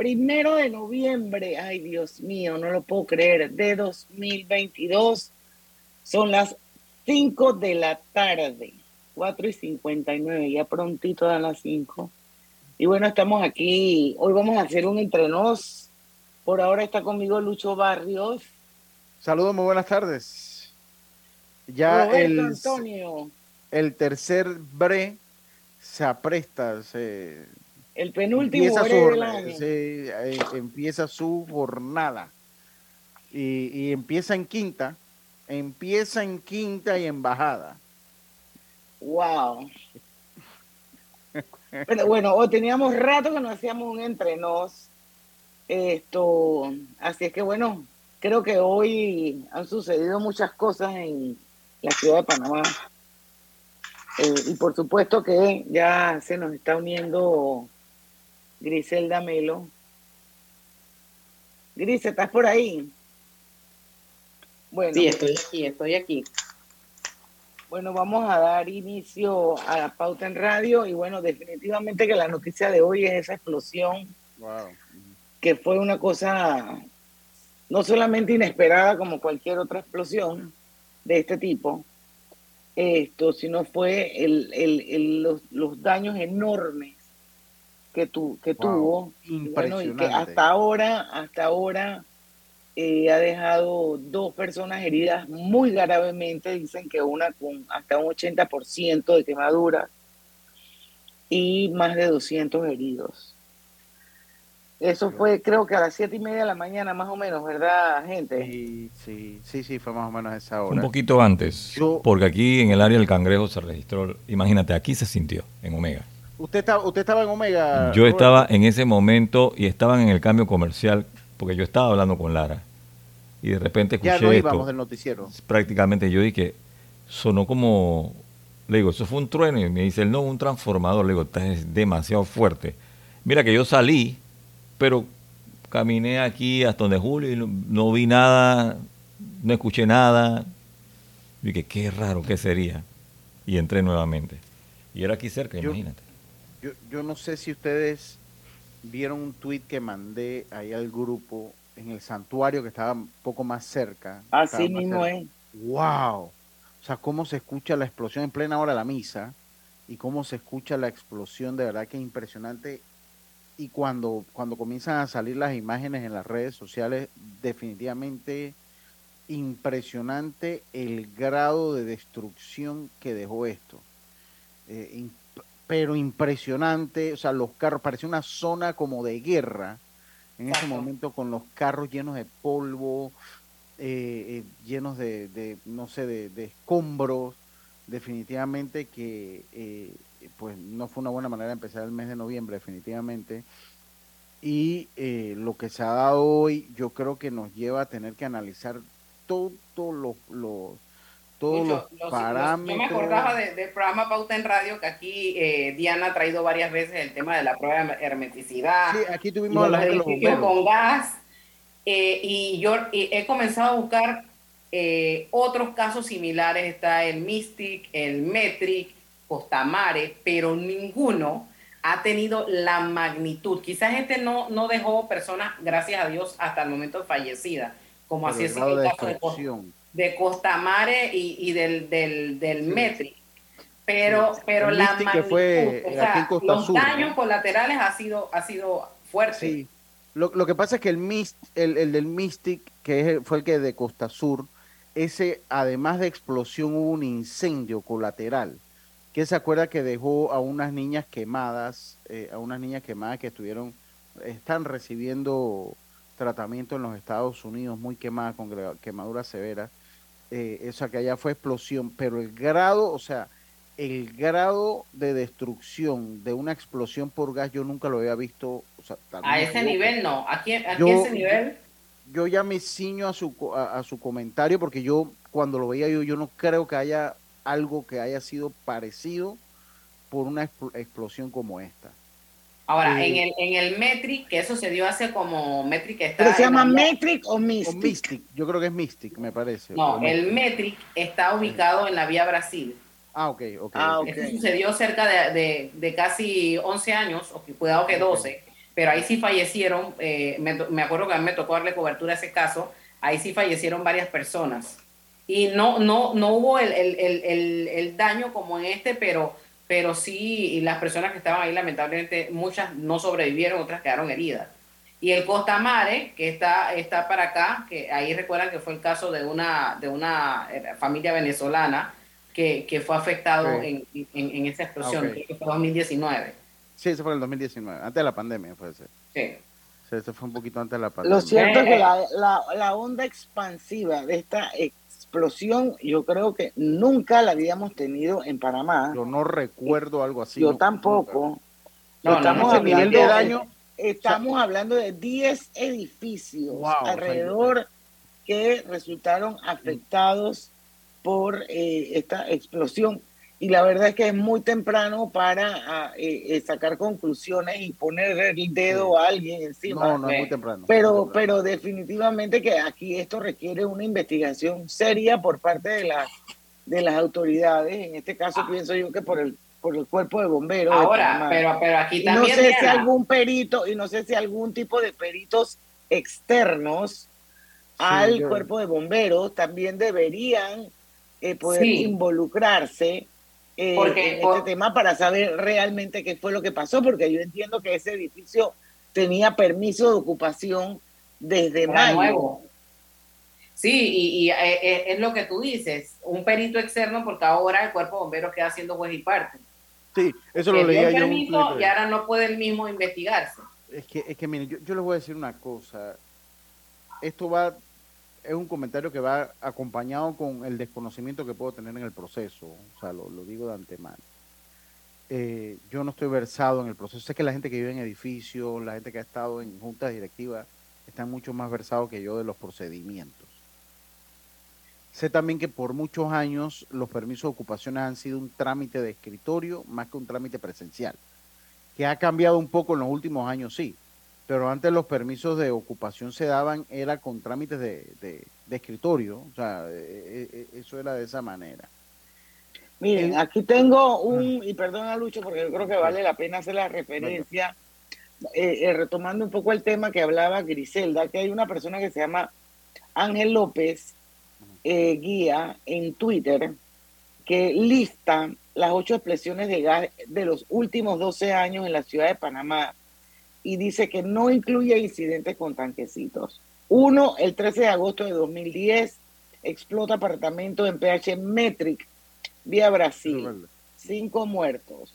primero de noviembre, ay Dios mío, no lo puedo creer, de 2022. Son las 5 de la tarde, 4 y 59, ya prontito a las 5. Y bueno, estamos aquí, hoy vamos a hacer un entrenos. Por ahora está conmigo Lucho Barrios. Saludos, muy buenas tardes. Ya Roberto el, Antonio, el tercer bre se apresta, se, el penúltimo empieza, su, se, eh, empieza su jornada. Y, y empieza en quinta, empieza en quinta y en bajada. Wow. Pero bueno, hoy teníamos rato que no hacíamos un entrenos. Esto, así es que bueno, creo que hoy han sucedido muchas cosas en la ciudad de Panamá. Eh, y por supuesto que ya se nos está uniendo Griselda Melo. Gris, ¿estás por ahí? Bueno, Sí, estoy aquí, estoy aquí. Bueno, vamos a dar inicio a la pauta en radio y bueno, definitivamente que la noticia de hoy es esa explosión Wow. que fue una cosa no solamente inesperada como cualquier otra explosión de este tipo, esto, sino fue el, el- el- los, los daños enormes que, tu, que Wow, tuvo y bueno, y que hasta ahora, hasta ahora eh, ha dejado dos personas heridas muy gravemente, dicen que una con hasta un 80% de quemadura y más de 200 heridos. Eso fue creo que a las siete y media de la mañana más o menos, ¿verdad, gente? Sí, sí, sí, sí, fue más o menos a esa Un hora. poquito antes, Yo- porque aquí en el área del cangrejo se registró, imagínate, aquí se sintió, en Omega. ¿Usted, estaba, ¿Usted estaba en Omega? Yo estaba en ese momento y estaban en el cambio comercial, porque yo estaba hablando con Lara. Y de repente escuché Ya no esto. íbamos del noticiero. prácticamente yo dije, sonó como, le digo, eso fue un trueno y me dice, no, un transformador, le digo, "Está- es demasiado fuerte. Mira que yo salí, pero caminé aquí hasta donde Julio y no, no vi nada, no escuché nada. Y dije, qué raro, ¿qué sería? Y entré nuevamente. Y era aquí cerca, Yo- imagínate. Yo, yo no sé si ustedes vieron un tweet que mandé ahí al grupo en el santuario que estaba un poco más cerca. Así más mismo cerca. es. ¡Wow! O sea, cómo se escucha la explosión en plena hora de la misa y cómo se escucha la explosión, de verdad que es impresionante. Y cuando, cuando comienzan a salir las imágenes en las redes sociales, definitivamente impresionante el grado de destrucción que dejó esto. Eh, pero impresionante, o sea, los carros, parecía una zona como de guerra en ese momento con los carros llenos de polvo, eh, eh, llenos de, de, no sé, de, de escombros, definitivamente que eh, pues no fue una buena manera de empezar el mes de noviembre, definitivamente. Y eh, lo que se ha dado hoy, yo creo que nos lleva a tener que analizar todos los, los todos Mucho, los, los- los- parámetros. yo me acordaba de- del programa Pauta en Radio que aquí eh, Diana ha traído varias veces el tema de la prueba de hermeticidad. Sí, aquí tuvimos de los de edificios con gas. eh, y yo he comenzado a buscar eh, otros casos similares. Está el Mystic, el Metric, Costamare, pero ninguno ha tenido la magnitud. Quizás este no, no dejó personas, gracias a Dios, hasta el momento fallecidas, como así es el de caso de destrucción. De Costamare y, y del, del, del. Metri. Pero, Sí. pero El la magnitud, fue o sea, los Sur, daños ¿no? colaterales ha sido, ha sido fuerte. Sí. Lo, lo que pasa es que el, Mist, el, el del Mystic, que es el- fue el que de Costa Sur, ese, además de explosión, hubo un incendio colateral. Que se acuerda que dejó a unas niñas quemadas, eh, a unas niñas quemadas que estuvieron, están recibiendo tratamiento en los Estados Unidos, muy quemadas, con quemaduras severas. Eh, o sea que allá fue explosión, pero el grado, o sea, el grado de destrucción de una explosión por gas yo nunca lo había visto. o sea, A ese nivel no. Aquí, aquí Yo- ese nivel. yo ya me ciño a su, a, a su comentario porque yo cuando lo veía yo, yo no creo que haya algo que haya sido parecido por una expl- explosión como esta. Ahora, en el, en el Metric, que eso se dio hace como Metric está. ¿Pero se llama la- Metric o O Mystic? Yo creo que es Mystic, me parece. No, el. Metric está ubicado en la vía Brasil. Ah, ok, ok. Ah, ok. ok. Esto sucedió cerca de, de- de casi 11 años, o cuidado que 12, pero ahí sí fallecieron, eh, me, me acuerdo que a mí me tocó darle cobertura a ese caso, ahí sí fallecieron varias personas. Y no, no, no hubo el, el- el- el- el daño como en este, pero, pero sí y las personas que estaban ahí lamentablemente, muchas no sobrevivieron, otras quedaron heridas. Y el Costa Mare, que está, está para acá, que ahí recuerdan que fue el caso de una, de una eh, familia venezolana que, que fue afectado en, en- en esa explosión, Ok. creo que fue 2019. Sí, ese fue en el 2019, antes de la pandemia, puede ser. Sí. Sí, ese fue un poquito antes de la pandemia. Lo cierto es que Eh, la, la- la onda expansiva de esta explosión, yo creo que nunca la habíamos tenido en Panamá. Yo no recuerdo algo así. Yo no, tampoco. No, estamos no, hablando de daño, Estamos hablando de 10 edificios Wow, o sea, alrededor que resultaron afectados por eh, esta explosión. Y la verdad es que es muy temprano para ah, eh, eh, sacar conclusiones y poner el dedo a alguien encima. no, no es muy temprano. Pero, Muy temprano. pero definitivamente que aquí esto requiere una investigación seria por parte de las de las autoridades. En este caso pienso yo que por el por el cuerpo de bomberos. Ahora, pero, pero aquí Y no también. sé si algún perito y no sé si algún tipo de peritos externos al yo- cuerpo de bomberos también deberían eh, poder Sí. involucrarse eh, Porque en por- este tema para saber realmente qué fue lo que pasó, porque yo entiendo que ese edificio tenía permiso de ocupación desde Era mayo. nuevo. Sí, y, y, eh, eh, es lo que tú dices, un perito externo, porque ahora el cuerpo de bomberos queda haciendo juez y parte. Sí, eso lo leía yo. permiso y ahora no puede el mismo investigarse. Es que, es que miren, yo, yo les voy a decir una cosa. Esto va, es un comentario que va acompañado con el desconocimiento que puedo tener en el proceso. O sea, lo, digo de antemano. Eh, yo no estoy versado en el proceso. Sé que la gente que vive en edificios, la gente que ha estado en juntas directivas, están mucho más versados que yo de los procedimientos. Sé también que por muchos años los permisos de ocupaciones han sido un trámite de escritorio más que un trámite presencial que ha cambiado un poco en los últimos años, sí, pero antes los permisos de ocupación se daban, era con trámites de, de- de escritorio, o sea, eh, eh, eso era de esa manera. Miren, aquí tengo un, y perdona Lucho, porque yo creo que vale la pena hacer la referencia, eh, eh, retomando un poco el tema que hablaba Griselda, que hay una persona que se llama Ángel López eh, Guía en Twitter, que lista las ocho explosiones de gas de los últimos 12 años en la ciudad de Panamá y dice que no incluye incidentes con tanquecitos. Uno, el 13 de agosto de 2010, explota apartamento en PH Metric, vía Brasil, cinco muertos.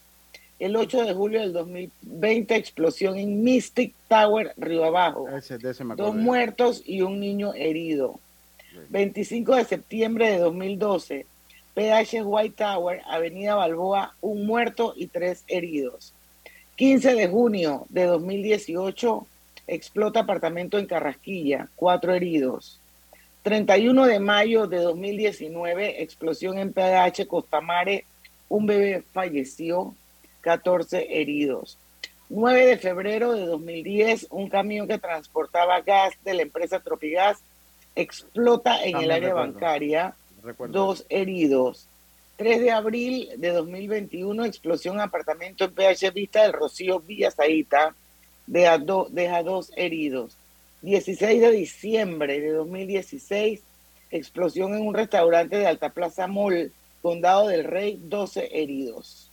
El 8 de julio del 2020, explosión en Mystic Tower, Río Abajo, Ese, de ese me dos muertos y un niño herido. 25 de septiembre de 2012, PH White Tower, Avenida Balboa, un muerto y tres heridos. 15 de junio de 2018, explota apartamento en Carrasquilla, cuatro heridos. 31 de mayo de 2019, explosión en PH Costamare, un bebé falleció, 14 heridos. 9 de febrero de 2010, un camión que transportaba gas de la empresa Tropigas explota en el área recuerdo. bancaria, Recuerdo. dos heridos. 3 de abril de 2021, explosión en apartamento en PH Vista del Rocío Villa Zaita, deja, do- deja dos heridos. 16 de diciembre de 2016, explosión en un restaurante de Alta Plaza Mall, Condado del Rey, 12 heridos.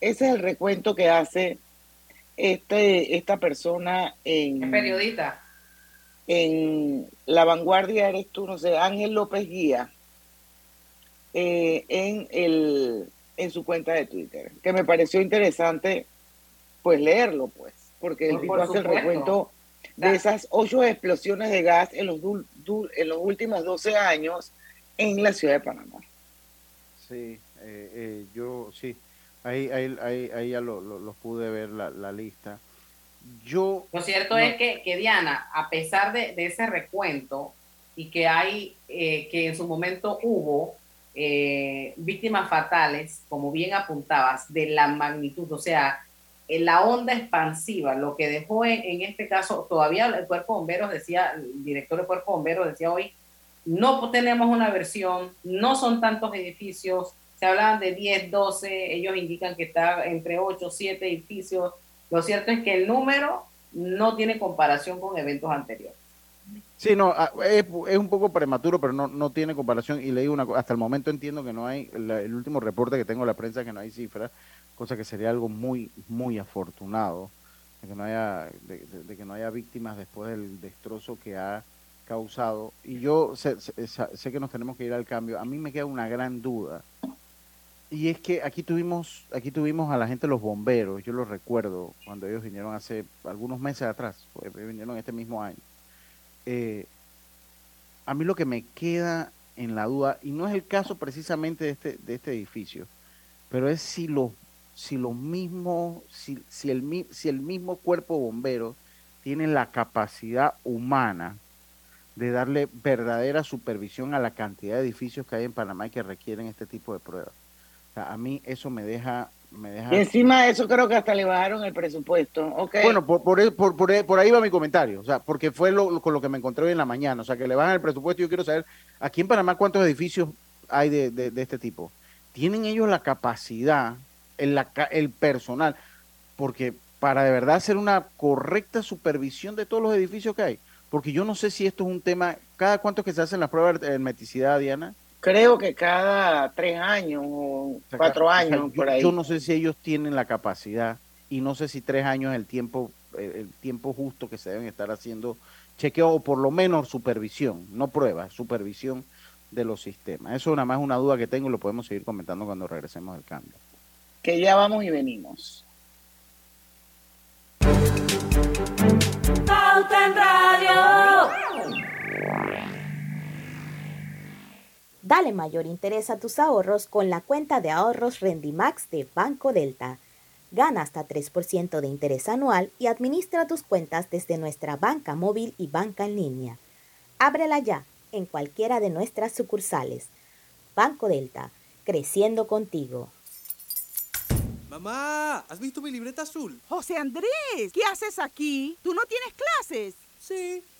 Ese es el recuento que hace este, esta persona en, periodista. en La Vanguardia, eres tú, no sé, Ángel López Guía, eh, en, el, en su cuenta de Twitter, que me pareció interesante pues leerlo, pues, porque el Por- tipo por hace el recuento de Da- esas ocho explosiones de gas en los, dul- dul- en los últimos 12 años en la ciudad de Panamá. Sí, eh, eh, yo sí, ahí, ahí, ahí, ahí ya lo, lo- pude ver la, la lista. Yo. Lo cierto es que, que, Diana, a pesar de, de ese recuento y que hay, eh, que en su momento hubo eh, víctimas fatales, como bien apuntabas, de la magnitud, o sea, en la onda expansiva, lo que dejó en, este caso, todavía el cuerpo de bomberos decía, el director del cuerpo de bomberos decía hoy, no tenemos una versión, no son tantos edificios, se hablan de 10, 12, ellos indican que está entre 8, 7 edificios. Lo cierto es que el número no tiene comparación con eventos anteriores. Sí, no, ah, es, es, un poco prematuro, pero no, no tiene comparación. Y leí una hasta el momento entiendo que no hay, la, el último reporte que tengo de la prensa que no hay cifras, cosa que sería algo muy, muy afortunado, de que no haya, de, que no haya víctimas después del destrozo que ha causado. Y yo sé, sé, que nos tenemos que ir al cambio. A mí me queda una gran duda y es que aquí tuvimos, aquí tuvimos a la gente los bomberos, yo lo recuerdo cuando ellos vinieron hace algunos meses atrás, vinieron este mismo año. Eh, a mí lo que me queda en la duda, y no es el caso precisamente de este, de este edificio, pero es si los, si si, si, el, si el mismo cuerpo bombero tiene la capacidad humana de darle verdadera supervisión a la cantidad de edificios que hay en Panamá y que requieren este tipo de pruebas. A mí eso me deja, me deja... Y encima de eso creo que hasta le bajaron el presupuesto. Okay. Bueno, por, por, por, por, ahí va mi comentario, o sea, porque fue lo, lo, con lo que me encontré hoy en la mañana, o sea, que le bajan el presupuesto y yo quiero saber, aquí en Panamá, ¿cuántos edificios hay de, de, de este tipo? ¿Tienen ellos la capacidad, el, la, el personal? Porque para de verdad hacer una correcta supervisión de todos los edificios que hay, porque yo no sé si esto es un tema, ¿cada cuánto que se hacen las pruebas de hermeticidad, Diana? Creo que cada tres años o cuatro años, o sea, por yo, ahí. Yo no sé si ellos tienen la capacidad y no sé si tres años es el tiempo, el tiempo justo que se deben estar haciendo chequeo o por lo menos supervisión, no pruebas, supervisión de los sistemas. Eso nada más es una duda que tengo y lo podemos seguir comentando cuando regresemos del cambio. Que ya vamos y venimos. Pauta en Radio. Dale mayor interés a tus ahorros con la cuenta de ahorros Rendimax de Banco Delta. Gana hasta 3% de interés anual y administra tus cuentas desde nuestra banca móvil y banca en línea. Ábrela ya en cualquiera de nuestras sucursales. Banco Delta, creciendo contigo. Mamá, ¿has visto mi libreta azul? José Andrés, ¿qué haces aquí? ¿Tú no tienes clases? Sí,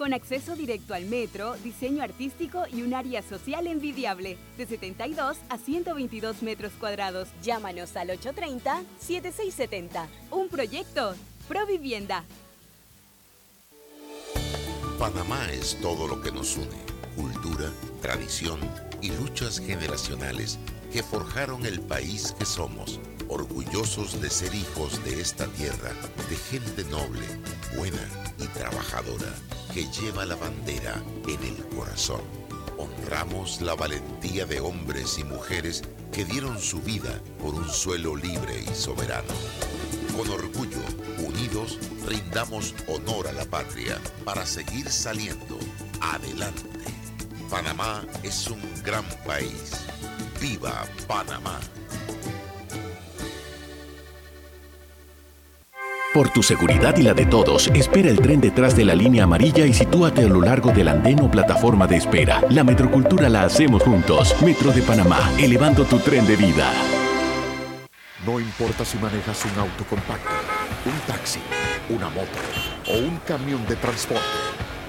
con acceso directo al metro, diseño artístico y un área social envidiable, de 72 a 122 metros cuadrados. Llámanos al 830-7670. Un proyecto, Provivienda. Panamá es todo lo que nos une, cultura, tradición y luchas generacionales que forjaron el país que somos, orgullosos de ser hijos de esta tierra, de gente noble, buena y trabajadora que lleva la bandera en el corazón. Honramos la valentía de hombres y mujeres que dieron su vida por un suelo libre y soberano. Con orgullo, unidos, rindamos honor a la patria para seguir saliendo adelante. Panamá es un gran país. ¡Viva Panamá! Por tu seguridad y la de todos, espera el tren detrás de la línea amarilla y sitúate a lo largo del andén o plataforma de espera. La metrocultura la hacemos juntos. Metro de Panamá, elevando tu tren de vida. No importa si manejas un auto compacto, un taxi, una moto o un camión de transporte.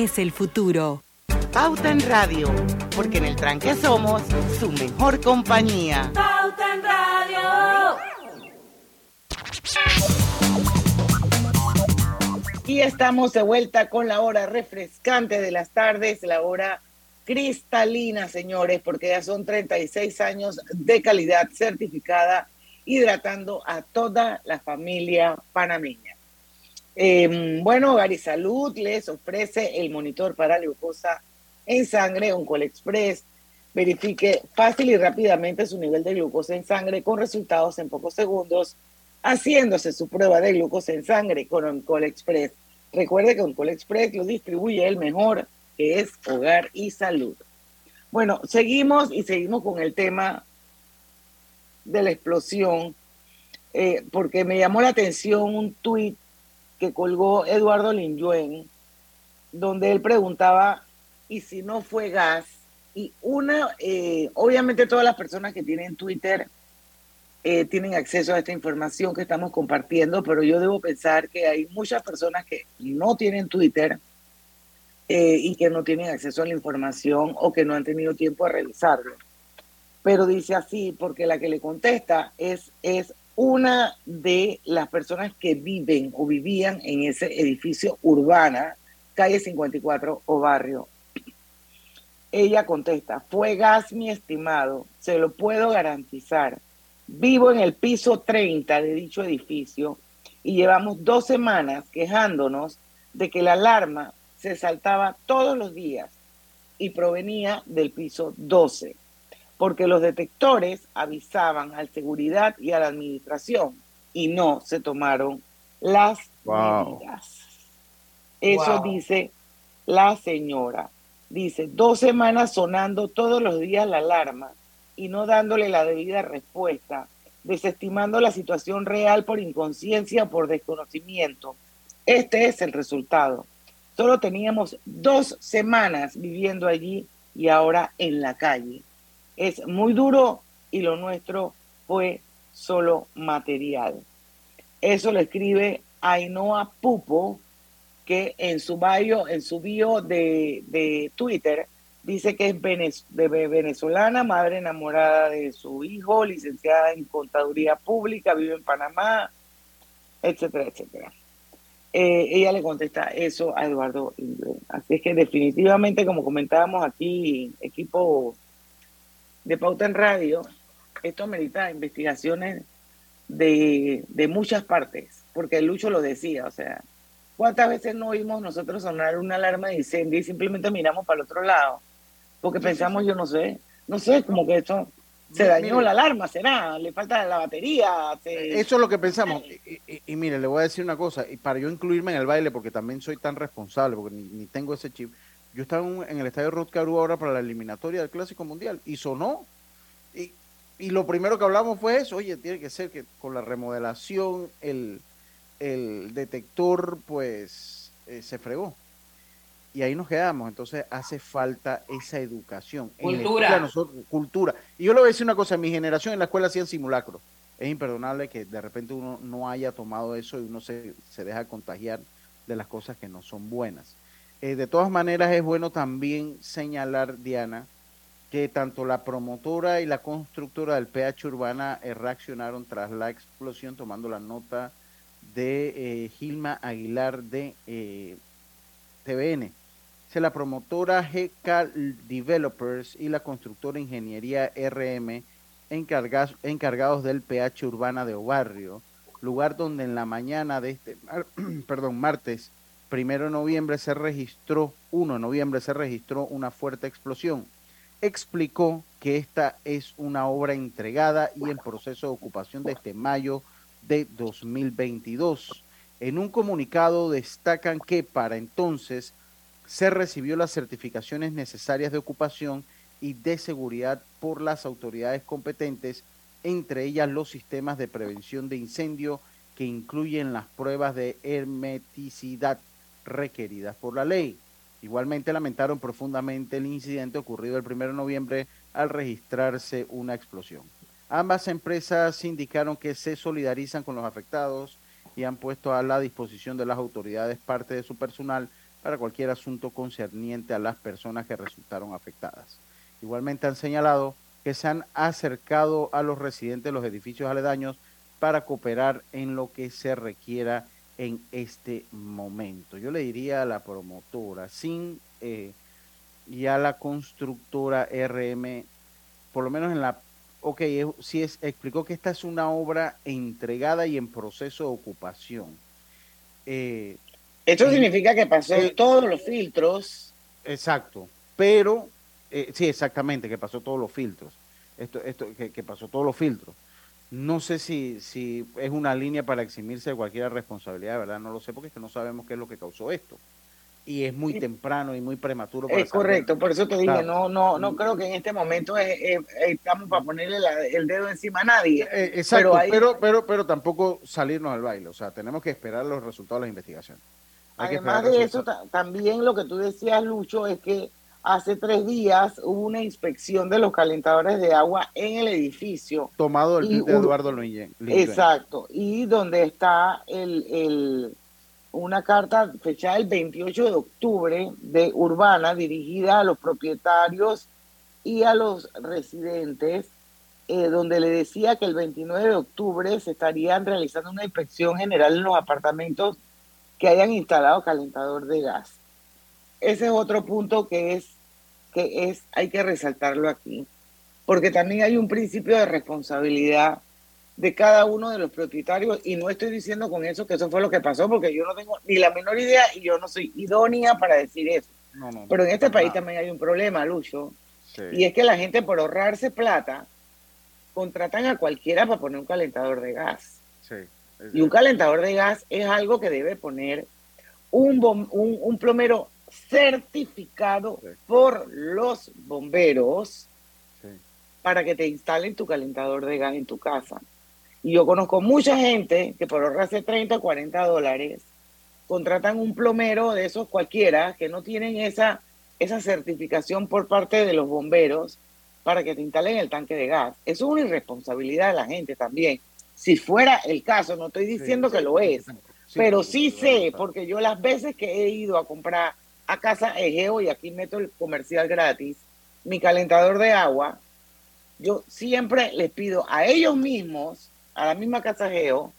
el futuro. Pauta en Radio, porque en el tranque somos su mejor compañía. Pauta en Radio. Y estamos de vuelta con la hora refrescante de las tardes, la hora cristalina, señores, porque ya son 36 años de calidad certificada, hidratando a toda la familia panameña. Eh, bueno, Salud les ofrece el monitor para glucosa en sangre Oncol Express. Verifique fácil y rápidamente su nivel de glucosa en sangre con resultados en pocos segundos, haciéndose su prueba de glucosa en sangre con Oncol Express. Recuerde que Oncol Express lo distribuye el mejor, que es Hogar y Salud. Bueno, seguimos y seguimos con el tema de la explosión, eh, porque me llamó la atención un tuit que colgó Eduardo Linyuen, donde él preguntaba, ¿y si no fue gas? Y una, eh, obviamente todas las personas que tienen Twitter eh, tienen acceso a esta información que estamos compartiendo, pero yo debo pensar que hay muchas personas que no tienen Twitter eh, y que no tienen acceso a la información o que no han tenido tiempo a revisarlo. Pero dice así, porque la que le contesta es, es una de las personas que viven o vivían en ese edificio urbana, calle 54 o barrio. Ella contesta, fue gas mi estimado, se lo puedo garantizar. Vivo en el piso 30 de dicho edificio y llevamos dos semanas quejándonos de que la alarma se saltaba todos los días y provenía del piso 12 porque los detectores avisaban al seguridad y a la administración y no se tomaron las medidas. Eso dice la señora. Dice, dos semanas sonando todos los días la alarma y no dándole la debida respuesta, desestimando la situación real por inconsciencia o por desconocimiento. Este es el resultado. Solo teníamos dos semanas viviendo allí y ahora en la calle es muy duro y lo nuestro fue solo material. Eso lo escribe Ainhoa Pupo, que en su bio, en su bio de, Twitter dice que es venezolana, madre enamorada de su hijo, licenciada en contaduría pública, vive en Panamá, etcétera, etcétera. Eh, ella le contesta eso a Eduardo Así es que definitivamente, como comentábamos aquí, equipo de Pauta en Radio, esto merita investigaciones de, de muchas partes, porque Lucho lo decía, o sea, ¿cuántas veces no oímos nosotros sonar una alarma de incendio y simplemente miramos para el otro lado? Porque pensamos, yo no sé, no sé, como que esto se dañó la alarma, será, le falta la batería. Eso es lo que pensamos. Y, mire, le voy a decir una cosa, y para yo incluirme en el baile, porque también soy tan responsable, porque ni, ni tengo ese chip, yo estaba en el estadio Rod ahora para la eliminatoria del Clásico Mundial y sonó. Y, y, lo primero que hablamos fue eso, oye, tiene que ser que con la remodelación el, el detector pues eh, se fregó. Y ahí nos quedamos. Entonces hace falta esa educación. Cultura. cultura. Y yo le voy a decir una cosa, en mi generación en la escuela hacían simulacro. Es imperdonable que de repente uno no haya tomado eso y uno se, se deja contagiar de las cosas que no son buenas. Eh, de todas maneras, es bueno también señalar, Diana, que tanto la promotora y la constructora del PH Urbana eh, reaccionaron tras la explosión, tomando la nota de eh, Gilma Aguilar de TVN. la promotora GK Developers y la constructora Ingeniería RM encargados del PH Urbana de Obarrio, lugar donde en la mañana de este, perdón, martes primero de noviembre se registró, 1 de noviembre se registró una fuerte explosión. Explicó que esta es una obra entregada y en proceso de ocupación desde mayo de 2022. En un comunicado destacan que para entonces se recibió las certificaciones necesarias de ocupación y de seguridad por las autoridades competentes, entre ellas los sistemas de prevención de incendio que incluyen las pruebas de hermeticidad requeridas por la ley. Igualmente lamentaron profundamente el incidente ocurrido el 1 de noviembre al registrarse una explosión. Ambas empresas indicaron que se solidarizan con los afectados y han puesto a la disposición de las autoridades parte de su personal para cualquier asunto concerniente a las personas que resultaron afectadas. Igualmente han señalado que se han acercado a los residentes de los edificios aledaños para cooperar en lo que se requiera en este momento. Yo le diría a la promotora, sin eh, y a la constructora RM, por lo menos en la, ok, si es, explicó que esta es una obra entregada y en proceso de ocupación. Eh, Esto significa que pasó todos los filtros. Exacto, pero, eh, sí, exactamente, que pasó todos los filtros. Esto, esto, que, que pasó todos los filtros. No sé si, si es una línea para eximirse de cualquier responsabilidad, ¿verdad? No lo sé porque es que no sabemos qué es lo que causó esto. Y es muy temprano y muy prematuro. Para es correcto, por eso te dije, no, no, no creo que en este momento estamos para ponerle el dedo encima a nadie. Eh, exacto, pero, pero, pero, tampoco salirnos al baile, o sea, tenemos que esperar los resultados de la investigación. Además de eso, también lo que tú decías, Lucho, es que hace tres días hubo una inspección de los calentadores de agua en el edificio. Tomado el de Eduardo Luyen. Exacto, y donde está el, el, una carta fechada el 28 de octubre de Urbana dirigida a los propietarios y a los residentes, eh, donde le decía que el 29 de octubre se estarían realizando una inspección general en los apartamentos que hayan instalado calentador de gas ese es otro punto que es, que es, hay que resaltarlo aquí, porque también hay un principio de responsabilidad de cada uno de los propietarios y no estoy diciendo con eso que eso fue lo que pasó, porque yo no tengo ni la menor idea y yo no soy idónea para decir eso. Pero en este país también hay un problema, Lucho, y es que la gente por ahorrarse plata contratan a cualquiera para poner un calentador de gas. y un calentador de gas es algo que debe poner un, un, un plomero certificado por los bomberos para que te instalen tu calentador de gas en tu casa. Y yo conozco mucha gente que por ahorrarse 30 o 40 dólares contratan un plomero de esos cualquiera que no tienen esa, esa certificación por parte de los bomberos para que te instalen el tanque de gas. Eso es una irresponsabilidad de la gente también. Si fuera el caso, no estoy diciendo que lo es, pero sí sé, porque yo las veces que he ido a comprar a Casa Egeo y aquí meto el comercial gratis, mi calentador de agua, yo siempre les pido a ellos mismos, a la misma Casa Egeo,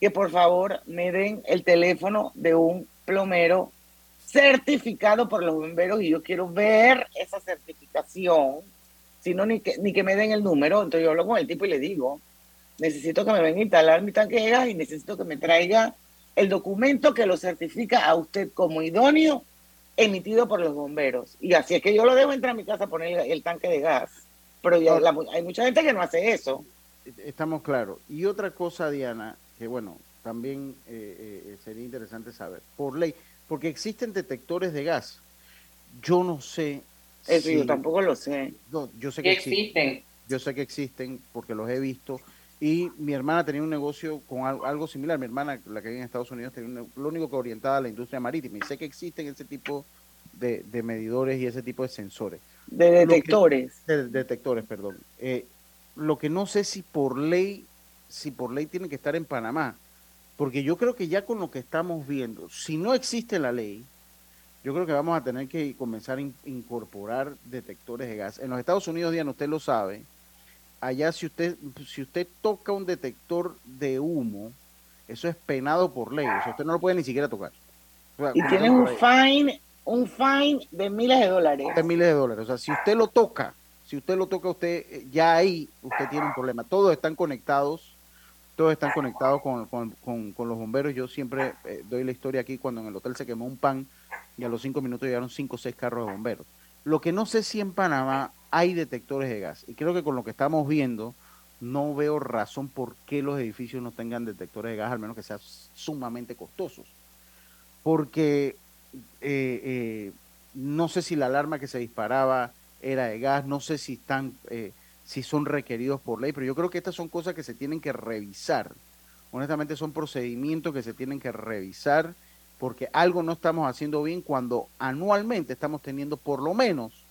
que por favor me den el teléfono de un plomero certificado por los bomberos y yo quiero ver esa certificación, si no, ni que, ni que me den el número, entonces yo hablo con el tipo y le digo, necesito que me venga a instalar mi tanque y necesito que me traiga el documento que lo certifica a usted como idóneo emitido por los bomberos. Y así es que yo lo debo entrar a mi casa a poner el, tanque de gas. Pero hay mucha gente que no hace eso. Estamos claros. Y otra cosa, Diana, que bueno, también eh, eh, sería interesante saber, por ley, porque existen detectores de gas. Yo no sé. Eso yo tampoco lo sé. No, yo sé que existen. Yo sé que existen porque los he visto. Y mi hermana tenía un negocio con algo, similar. Mi hermana, la que vive en Estados Unidos, tenía lo único que orientada a la industria marítima. Y sé que existen ese tipo de, medidores y ese tipo de sensores. De detectores. de detectores, perdón. Eh, lo que no sé si por ley, si por ley tiene que estar en Panamá. Porque yo creo que ya con lo que estamos viendo, si no existe la ley, yo creo que vamos a tener que comenzar a incorporar detectores de gas. En los Estados Unidos, Diana, usted lo sabe, allá si usted, si usted toca un detector de humo, eso es penado por ley, o usted no lo puede ni siquiera tocar. y tiene un fine, un fine de miles de dólares. De miles de dólares, o sea, si usted lo toca, si usted lo toca, usted ya ahí usted tiene un problema. Todos están conectados, todos están conectados con, los bomberos. Yo siempre eh, doy la historia aquí cuando en el hotel se quemó un pan y a los cinco minutos llegaron cinco o seis carros de bomberos. Lo que no sé si en Panamá hay detectores de gas. Y creo que con lo que estamos viendo, no veo razón por qué los edificios no tengan detectores de gas, al menos que sean sumamente costosos. Porque eh, eh, no sé si la alarma que se disparaba era de gas, no sé si están, eh, si son requeridos por ley, pero yo creo que estas son cosas que se tienen que revisar. Honestamente son procedimientos que se tienen que revisar porque algo no estamos haciendo bien cuando anualmente estamos teniendo por lo menos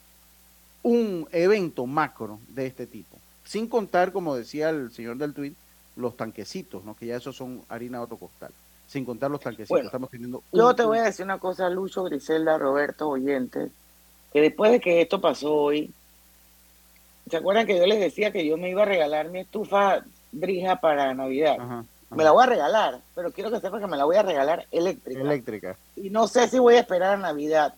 un evento macro de este tipo. Sin contar, como decía el señor del tuit, los tanquecitos, ¿no? que ya esos son harina de otro costal. Sin contar los tanquecitos. Bueno, estamos teniendo Yo un- te voy a decir una cosa, Lucho, Griselda, Roberto, oyentes, que después de que esto pasó hoy, ¿se acuerdan que yo les decía que yo me iba a regalar mi estufa brija para Navidad? Me la voy a regalar, pero quiero que sepan que me la voy a regalar eléctrica. eléctrica. Y no sé si voy a esperar a Navidad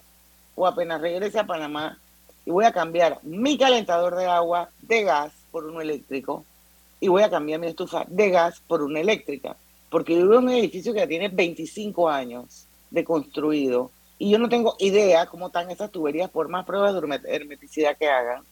o apenas regrese a Panamá y voy a cambiar mi calentador de agua de gas por uno eléctrico y voy a cambiar mi estufa de gas por una eléctrica. Porque yo vivo en un edificio que ya tiene 25 años de construido y yo no tengo idea cómo están esas tuberías por más pruebas de hermet- hermeticidad que hagan.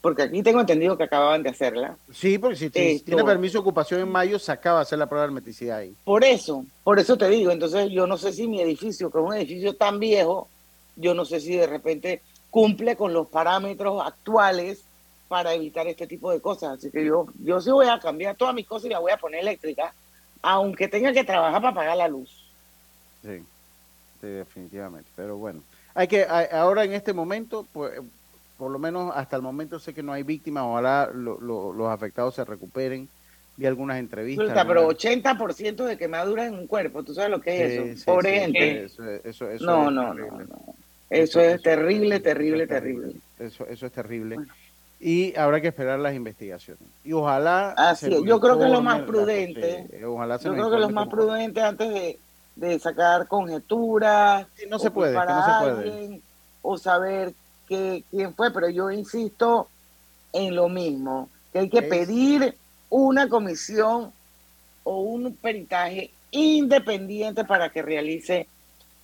Porque aquí tengo entendido que acababan de hacerla. Sí, porque si, Esto- tiene permiso de ocupación en mayo, se acaba de hacer la prueba de hermeticidad ahí. Por eso, por eso te digo, entonces yo no sé si mi edificio, que es un edificio tan viejo, yo no sé si de repente cumple con los parámetros actuales para evitar este tipo de cosas. Así que yo, yo sí voy a cambiar todas mis cosas y las voy a poner eléctrica, aunque tenga que trabajar para pagar la luz. Sí, sí, definitivamente. Pero bueno, hay que a- ahora en este momento, pues, por lo menos hasta el momento sé que no hay víctimas. Ojalá lo- lo- los afectados se recuperen. Vi algunas entrevistas. Resulta, pero algunas- 80% de quemaduras en un cuerpo, ¿tú sabes lo que es Sí, eso? sí, Pobre gente. Eso, eso, eso no, es no, no. Eso es terrible, terrible, terrible. Eso, eso es terrible. Y habrá que esperar las investigaciones. Y ojalá. Así es. Yo creo que es lo más prudente. sí, ojalá se Yo creo que lo más prudente antes de, de sacar conjeturas. no se puede, que no a se puede. alguien, O saber que, quién fue, pero yo insisto en lo mismo, que hay que Es- pedir una comisión o un peritaje independiente para que realice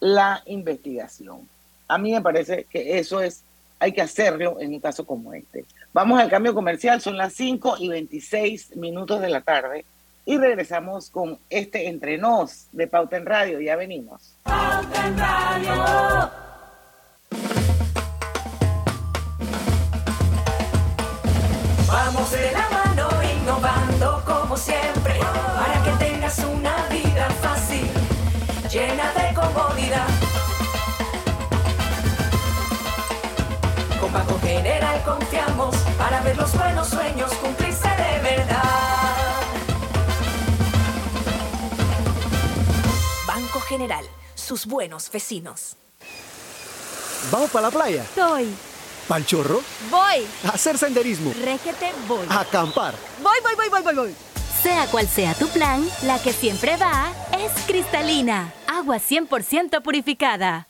la investigación. A mí me parece que eso es, hay que hacerlo en un caso como este. Vamos al cambio comercial, son las 5 y 26 minutos de la tarde y regresamos con este Entre Nos de Pauta en Radio. Ya venimos. Pauta en Radio. Confiamos para ver los buenos sueños cumplirse de verdad. Banco General, sus buenos vecinos. ¿Vamos para la playa? Soy. ¿Pal chorro? Voy. ¿A hacer senderismo? Réquete, voy. ¿A acampar? Voy, voy, voy, voy, voy, voy. Sea cual sea tu plan, la que siempre va es cristalina. Agua 100% purificada.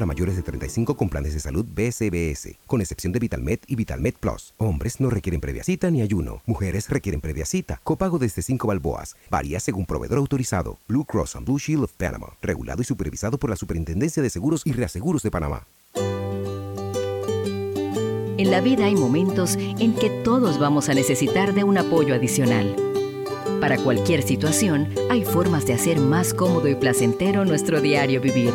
para mayores de 35 con planes de salud BCBS, con excepción de VitalMed y VitalMed Plus. Hombres no requieren previa cita ni ayuno. Mujeres requieren previa cita. Copago desde 5 balboas. Varía según proveedor autorizado. Blue Cross and Blue Shield of Panama. Regulado y supervisado por la Superintendencia de Seguros y Reaseguros de Panamá. En la vida hay momentos en que todos vamos a necesitar de un apoyo adicional. Para cualquier situación, hay formas de hacer más cómodo y placentero nuestro diario vivir.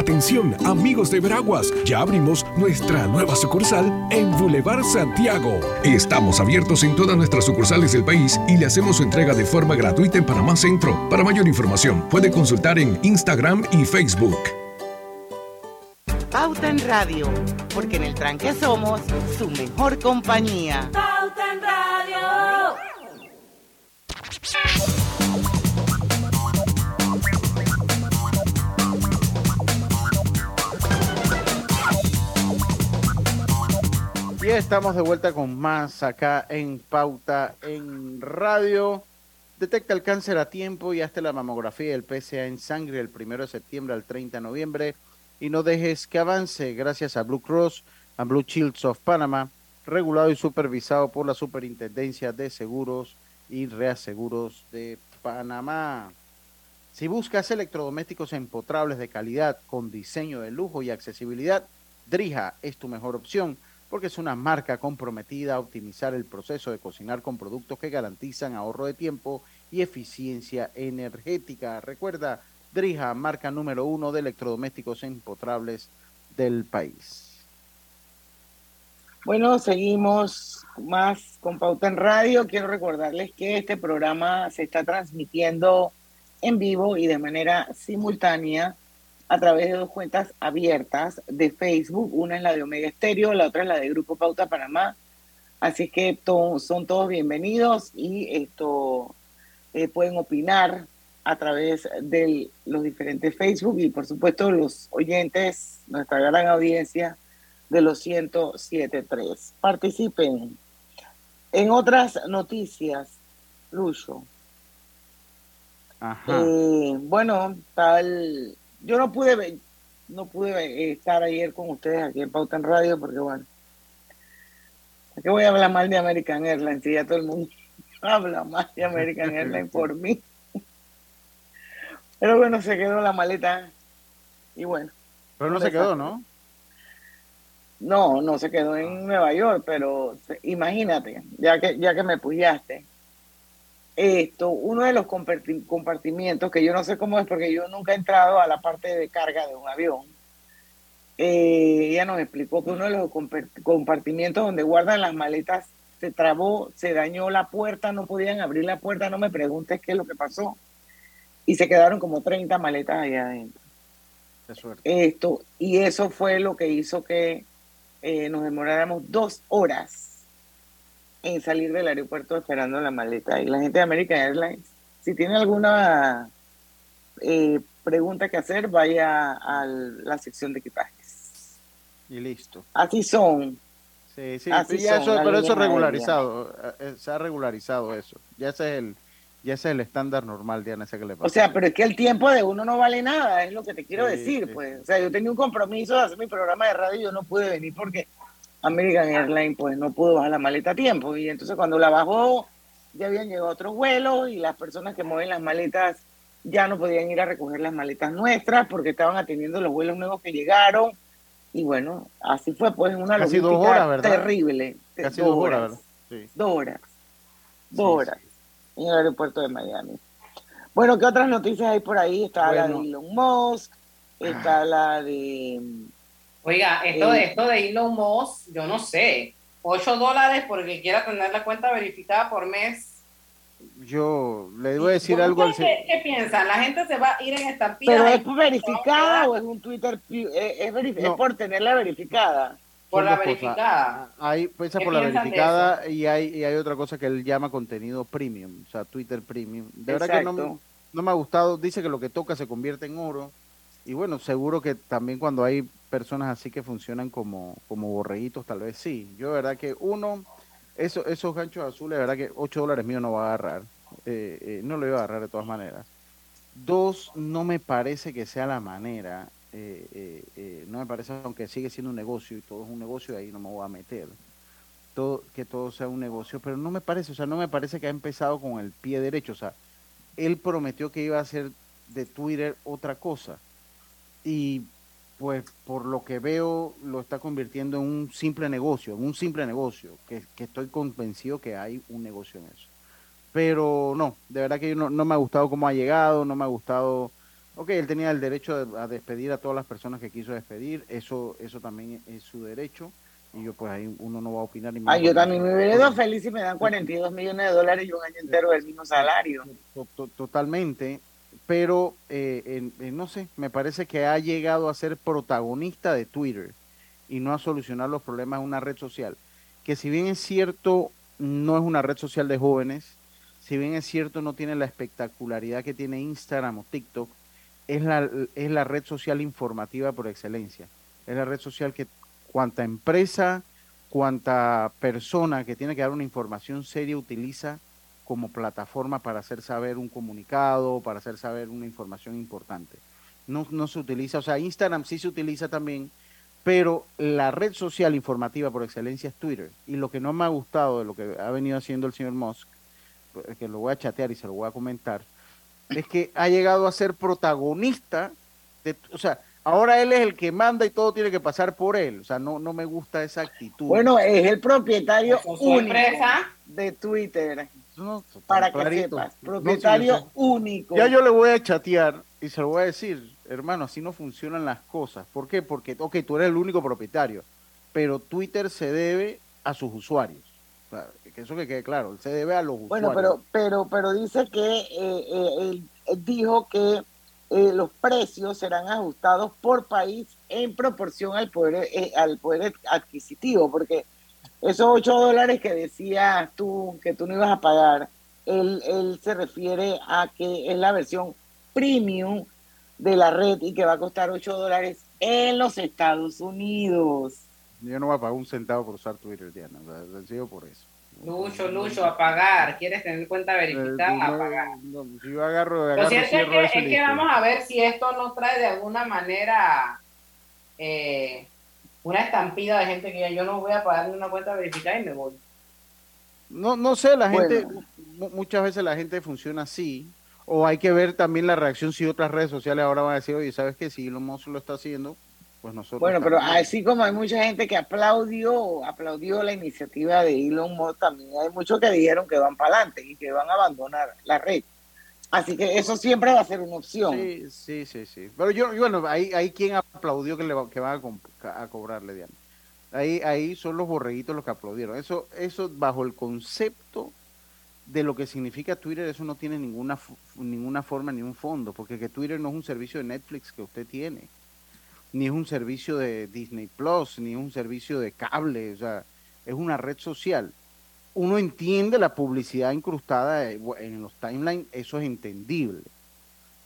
Atención, amigos de Veraguas, ya abrimos nuestra nueva sucursal en Boulevard Santiago. Estamos abiertos en todas nuestras sucursales del país y le hacemos su entrega de forma gratuita en Panamá Centro. Para mayor información, puede consultar en Instagram y Facebook. Pauta en Radio, porque en el tranque somos su mejor compañía. Pauta en Radio. Y estamos de vuelta con más acá en Pauta en Radio. Detecta el cáncer a tiempo y hazte la mamografía del PSA en sangre el 1 de septiembre al 30 de noviembre. Y no dejes que avance gracias a Blue Cross and Blue Shields of Panama, regulado y supervisado por la Superintendencia de Seguros y Reaseguros de Panamá. Si buscas electrodomésticos empotrables de calidad con diseño de lujo y accesibilidad, Drija es tu mejor opción porque es una marca comprometida a optimizar el proceso de cocinar con productos que garantizan ahorro de tiempo y eficiencia energética. Recuerda, Drija, marca número uno de electrodomésticos empotrables del país. Bueno, seguimos más con Pauta en Radio. Quiero recordarles que este programa se está transmitiendo en vivo y de manera simultánea a través de dos cuentas abiertas de Facebook. Una es la de Omega Estéreo, la otra es la de Grupo Pauta Panamá. Así que son todos bienvenidos y esto eh, pueden opinar a través de los diferentes Facebook y por supuesto los oyentes, nuestra gran audiencia de los 107.3. Participen. En otras noticias, Lucho. Eh, bueno, tal yo no pude ver, no pude estar ayer con ustedes aquí en Pauta en Radio porque bueno, ¿por qué voy a hablar mal de American Airlines si ya todo el mundo habla mal de American Airlines por mí? Pero bueno, se quedó la maleta y bueno. Pero no se quedó, ¿no? No, no se quedó en Nueva York, pero imagínate, ya que ya que me puyaste, esto, uno de los compartimientos, que yo no sé cómo es porque yo nunca he entrado a la parte de carga de un avión, eh, ella nos explicó que uno de los compartimientos donde guardan las maletas se trabó, se dañó la puerta, no podían abrir la puerta, no me preguntes qué es lo que pasó. Y se quedaron como 30 maletas allá adentro. Esto, y eso fue lo que hizo que eh, nos demoráramos dos horas en salir del aeropuerto esperando la maleta. Y la gente de American Airlines, si tiene alguna eh, pregunta que hacer, vaya a la sección de equipajes. Y listo. Así son. Sí, sí, eso, pero eso es regularizado, eh, eh, se ha regularizado eso. Ya ese es el, ya ese es el estándar normal, Diana, ese que le pasa. O sea, pero es que el tiempo de uno no vale nada, es lo que te quiero decir, pues. O sea, yo tenía un compromiso de hacer mi programa de radio y yo no pude venir porque American Airlines pues no pudo bajar la maleta a tiempo. Y entonces cuando la bajó ya habían llegado otros vuelos y las personas que mueven las maletas ya no podían ir a recoger las maletas nuestras porque estaban atendiendo los vuelos nuevos que llegaron. Y bueno, así fue pues una logística terrible. Casi dos, horas, Dos horas. Dos horas. en el aeropuerto de Miami. Bueno, ¿qué otras noticias hay por ahí? Está la de Elon Musk, está la de Oiga, esto, de, esto de Elon Musk, yo no sé, 8 dólares por el que quiera tener la cuenta verificada por mes. Yo le a decir algo al ¿qué, ¿Qué piensan? ¿La gente se va a ir en estampida? ¿Pero es verificada o es un Twitter? Es, es, por tenerla verificada. Por la verificada. Hay, piensa por la verificada y hay, y hay otra cosa que él llama contenido premium, o sea, Twitter premium. De verdad que no, no me ha gustado. Dice que lo que toca se convierte en oro. Y bueno, seguro que también cuando hay personas así que funcionan como, como borreguitos, tal vez sí. Yo, de verdad que uno, eso, esos ganchos azules, de verdad que 8 dólares mío no va a agarrar. Eh, eh, no lo iba a agarrar de todas maneras. Dos, no me parece que sea la manera. Eh, no me parece, aunque sigue siendo un negocio y todo es un negocio, ahí no me voy a meter. Todo, que todo sea un negocio, pero no me parece, o sea, no me parece que ha empezado con el pie derecho. O sea, él prometió que iba a hacer de Twitter otra cosa. Y pues por lo que veo lo está convirtiendo en un simple negocio, en un simple negocio, que, estoy convencido que hay un negocio en eso. Pero no, de verdad que no, no me ha gustado cómo ha llegado, no me ha gustado... Ok, él tenía el derecho a despedir a todas las personas que quiso despedir, eso eso también es su derecho, y yo pues ahí uno no va a opinar. Ni ah, yo también me hubiera ido feliz si me dan 42 millones de dólares y un año entero del mismo salario. Totalmente, pero eh, no sé, me parece que ha llegado a ser protagonista de Twitter y no a solucionar los problemas de una red social, que si bien es cierto, no es una red social de jóvenes, si bien es cierto, no tiene la espectacularidad que tiene Instagram o TikTok, es la, es la red social informativa por excelencia. Es la red social que cuanta empresa, cuanta persona que tiene que dar una información seria utiliza como plataforma para hacer saber un comunicado, para hacer saber una información importante. No, no se utiliza, o sea, Instagram sí se utiliza también, pero la red social informativa por excelencia es Twitter. Y lo que no me ha gustado de lo que ha venido haciendo el señor Musk, eh, que lo voy a chatear y se lo voy a comentar, es que ha llegado a ser protagonista de, o sea, ahora él es el que manda y todo tiene que pasar por él. O sea, no, no me gusta esa actitud. Bueno, es el propietario único empresa. de Twitter. No, para que clarito. sepas, No, propietario único. Ya yo le voy a chatear y se lo voy a decir, hermano, así no funcionan las cosas. ¿Por qué? Porque, ok, tú eres el único propietario, pero Twitter se debe a sus usuarios. Que eso que quede claro, se debe a los Bueno, usuarios. pero, pero, pero dice que eh, eh, él, él dijo que eh, los precios serán ajustados por país en proporción al poder, al poder adquisitivo, porque esos 8 dólares que decías tú que tú no ibas a pagar, él, él se refiere a que es la versión premium de la red y que va a costar 8 dólares en los Estados Unidos. Yo no voy a pagar un centavo por usar Twitter, Diana. O sea, sencillo por eso. Lucho, Lucho, a pagar. ¿Quieres tener cuenta verificada? Eh, no, a pagar. no, si yo agarro, Lo agarro cierto es que, es que vamos a ver si esto nos trae de alguna manera eh, una estampida de gente que yo no voy a pagar ni una cuenta verificada y me voy. No, no sé, la Bueno. gente, mu- muchas veces la gente funciona así, o hay que ver también la reacción si otras redes sociales ahora van a decir, oye, ¿sabes qué? Si Elon Musk lo está haciendo, pues nosotros Bueno, pero también". así como hay mucha gente que aplaudió, aplaudió la iniciativa de Elon Musk, también hay muchos que dijeron que van para adelante y que van a abandonar la red. Así que eso siempre va a ser una opción. Sí, sí, sí. Pero yo, bueno, ahí, ahí quien aplaudió que le va- que van a, cobrarle, Diana. Ahí, ahí son los borreguitos los que aplaudieron. Eso, eso bajo el concepto de lo que significa Twitter, eso no tiene ninguna, ninguna forma ni un fondo, porque que Twitter no es un servicio de Netflix que usted tiene, ni es un servicio de Disney Plus, ni es un servicio de cable, o sea, es una red social. Uno entiende la publicidad incrustada eh, en los timelines, eso es entendible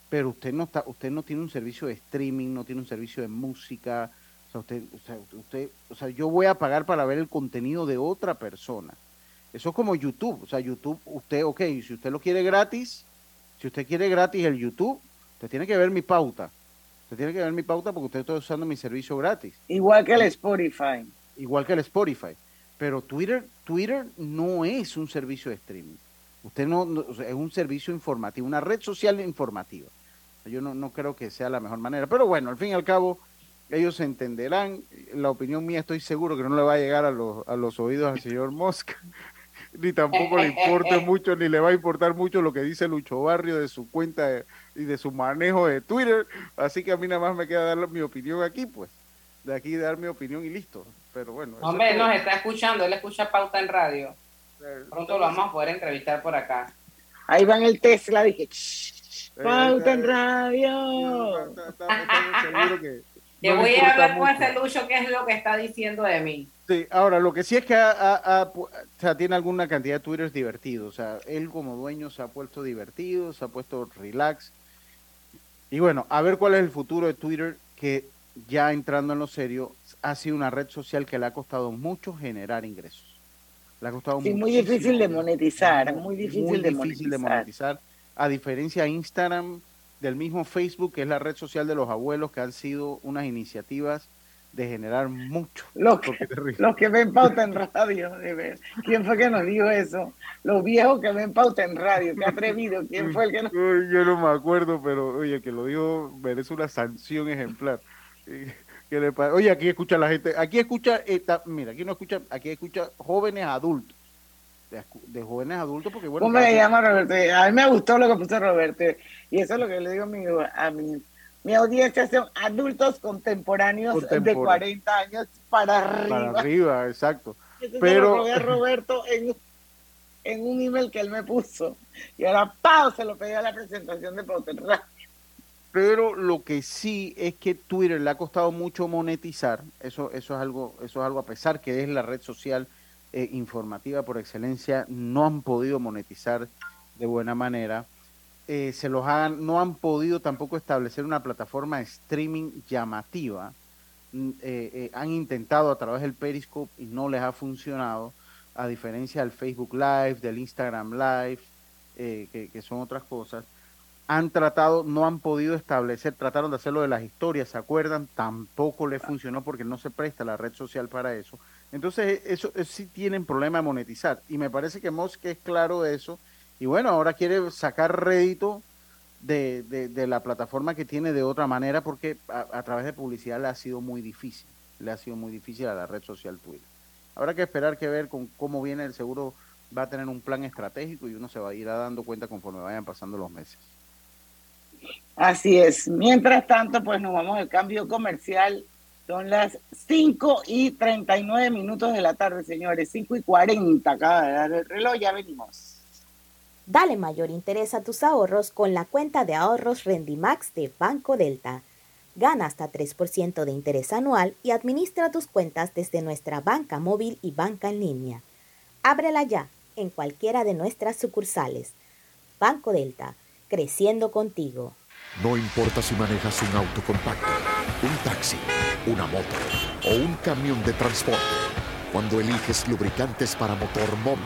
pero usted no está, usted no tiene un servicio de streaming, no tiene un servicio de música, o sea, usted, o sea, usted, o sea, yo voy a pagar para ver el contenido de otra persona. Eso es como YouTube, o sea, YouTube, usted, ok, si usted lo quiere gratis, si usted quiere gratis el YouTube, usted tiene que ver mi pauta. Usted tiene que ver mi pauta porque usted está usando mi servicio gratis. Igual que el Spotify. Igual que el Spotify. Pero Twitter, Twitter no es un servicio de streaming. Usted no, es un servicio informativo, una red social informativa. Yo no, no creo que sea la mejor manera. Pero bueno, al fin y al cabo, ellos entenderán. La opinión mía estoy seguro que no le va a llegar a los, a los oídos al señor Mosca. ni tampoco le importe mucho, ni le va a importar mucho lo que dice Lucho Barrio de su cuenta de- y de su manejo de Twitter. Así que a mí nada más me queda dar mi opinión aquí, pues. De aquí dar mi opinión y listo. Pero bueno. Hombre, todo. nos está escuchando, él escucha pauta en radio. Pronto lo vamos a poder entrevistar por acá. Ahí van el Tesla, dije, "Shh, Eh, pauta en eh, radio. seguro que Te no voy a ver con ese Lucho qué es lo que está diciendo de mí. Sí, ahora lo que sí es que ha- ha- ha o sea, tiene alguna cantidad de twitters divertidos. O sea, él como dueño se ha puesto divertido, se ha puesto relax. Y bueno, a ver cuál es el futuro de Twitter, que ya entrando en lo serio, ha sido una red social que le ha costado mucho generar ingresos. Le ha costado Sí, muy difícil de monetizar, muy difícil, muy de, difícil de monetizar. A diferencia de Instagram, del mismo Facebook, que es la red social de los abuelos, que han sido unas iniciativas de generar mucho. Los que, los que ven pauta en radio, de ver. ¿Quién fue que nos dijo eso? Los viejos que ven pauta en radio, qué atrevido. ¿Quién fue el que nos yo no me acuerdo, pero oye, que lo dijo merece una sanción ejemplar. Eh, ¿qué le pa- Oye, aquí escucha la gente, aquí escucha, esta, mira, aquí no escucha, aquí escucha jóvenes adultos, de, de jóvenes adultos, porque bueno, ¿Cómo le llama Roberto? A mí me gustó lo que puso Roberto. Y eso es lo que le digo a mi, a mi, mi audiencia, son adultos contemporáneos, de Contemporáneos. 40 años para arriba. para arriba, exacto. Eso se lo Pero a Roberto en, en un email que él me puso. Y ahora, ¡pau! Se lo pedí a la presentación de Radio. pero lo que sí es que Twitter le ha costado mucho monetizar, eso, eso, es, algo, eso es algo a pesar que es la red social eh, informativa por excelencia, no han podido monetizar de buena manera. Eh, se los han, no han podido tampoco establecer una plataforma de streaming llamativa. Mm, eh, han intentado a través del Periscope y no les ha funcionado, a diferencia del Facebook Live, del Instagram Live, que, que son otras cosas han tratado, no han podido establecer, trataron de hacerlo de las historias, ¿se acuerdan? Tampoco le funcionó porque no se presta la red social para eso. Entonces, eso, sí tienen problema de monetizar. Y me parece que Musk es claro de eso. Y bueno, ahora quiere sacar rédito de, de, la plataforma que tiene de otra manera porque a, través de publicidad le ha sido muy difícil. Le ha sido muy difícil a la red social Twitter. Habrá que esperar que ver con cómo viene el seguro. Va a tener un plan estratégico y uno se va a ir dando cuenta conforme vayan pasando los meses. Así es. Mientras tanto, pues nos vamos al cambio comercial. Son las 5 y 39 minutos de la tarde, señores. 5 y 40 acaba de dar el reloj. Ya venimos. Dale mayor interés a tus ahorros con la cuenta de ahorros Rendimax de Banco Delta. Gana hasta 3% de interés anual y administra tus cuentas desde nuestra banca móvil y banca en línea. Ábrela ya en cualquiera de nuestras sucursales. Banco Delta, creciendo contigo. No importa si manejas un auto compacto, un taxi, una moto o un camión de transporte. Cuando eliges lubricantes para motor móvil,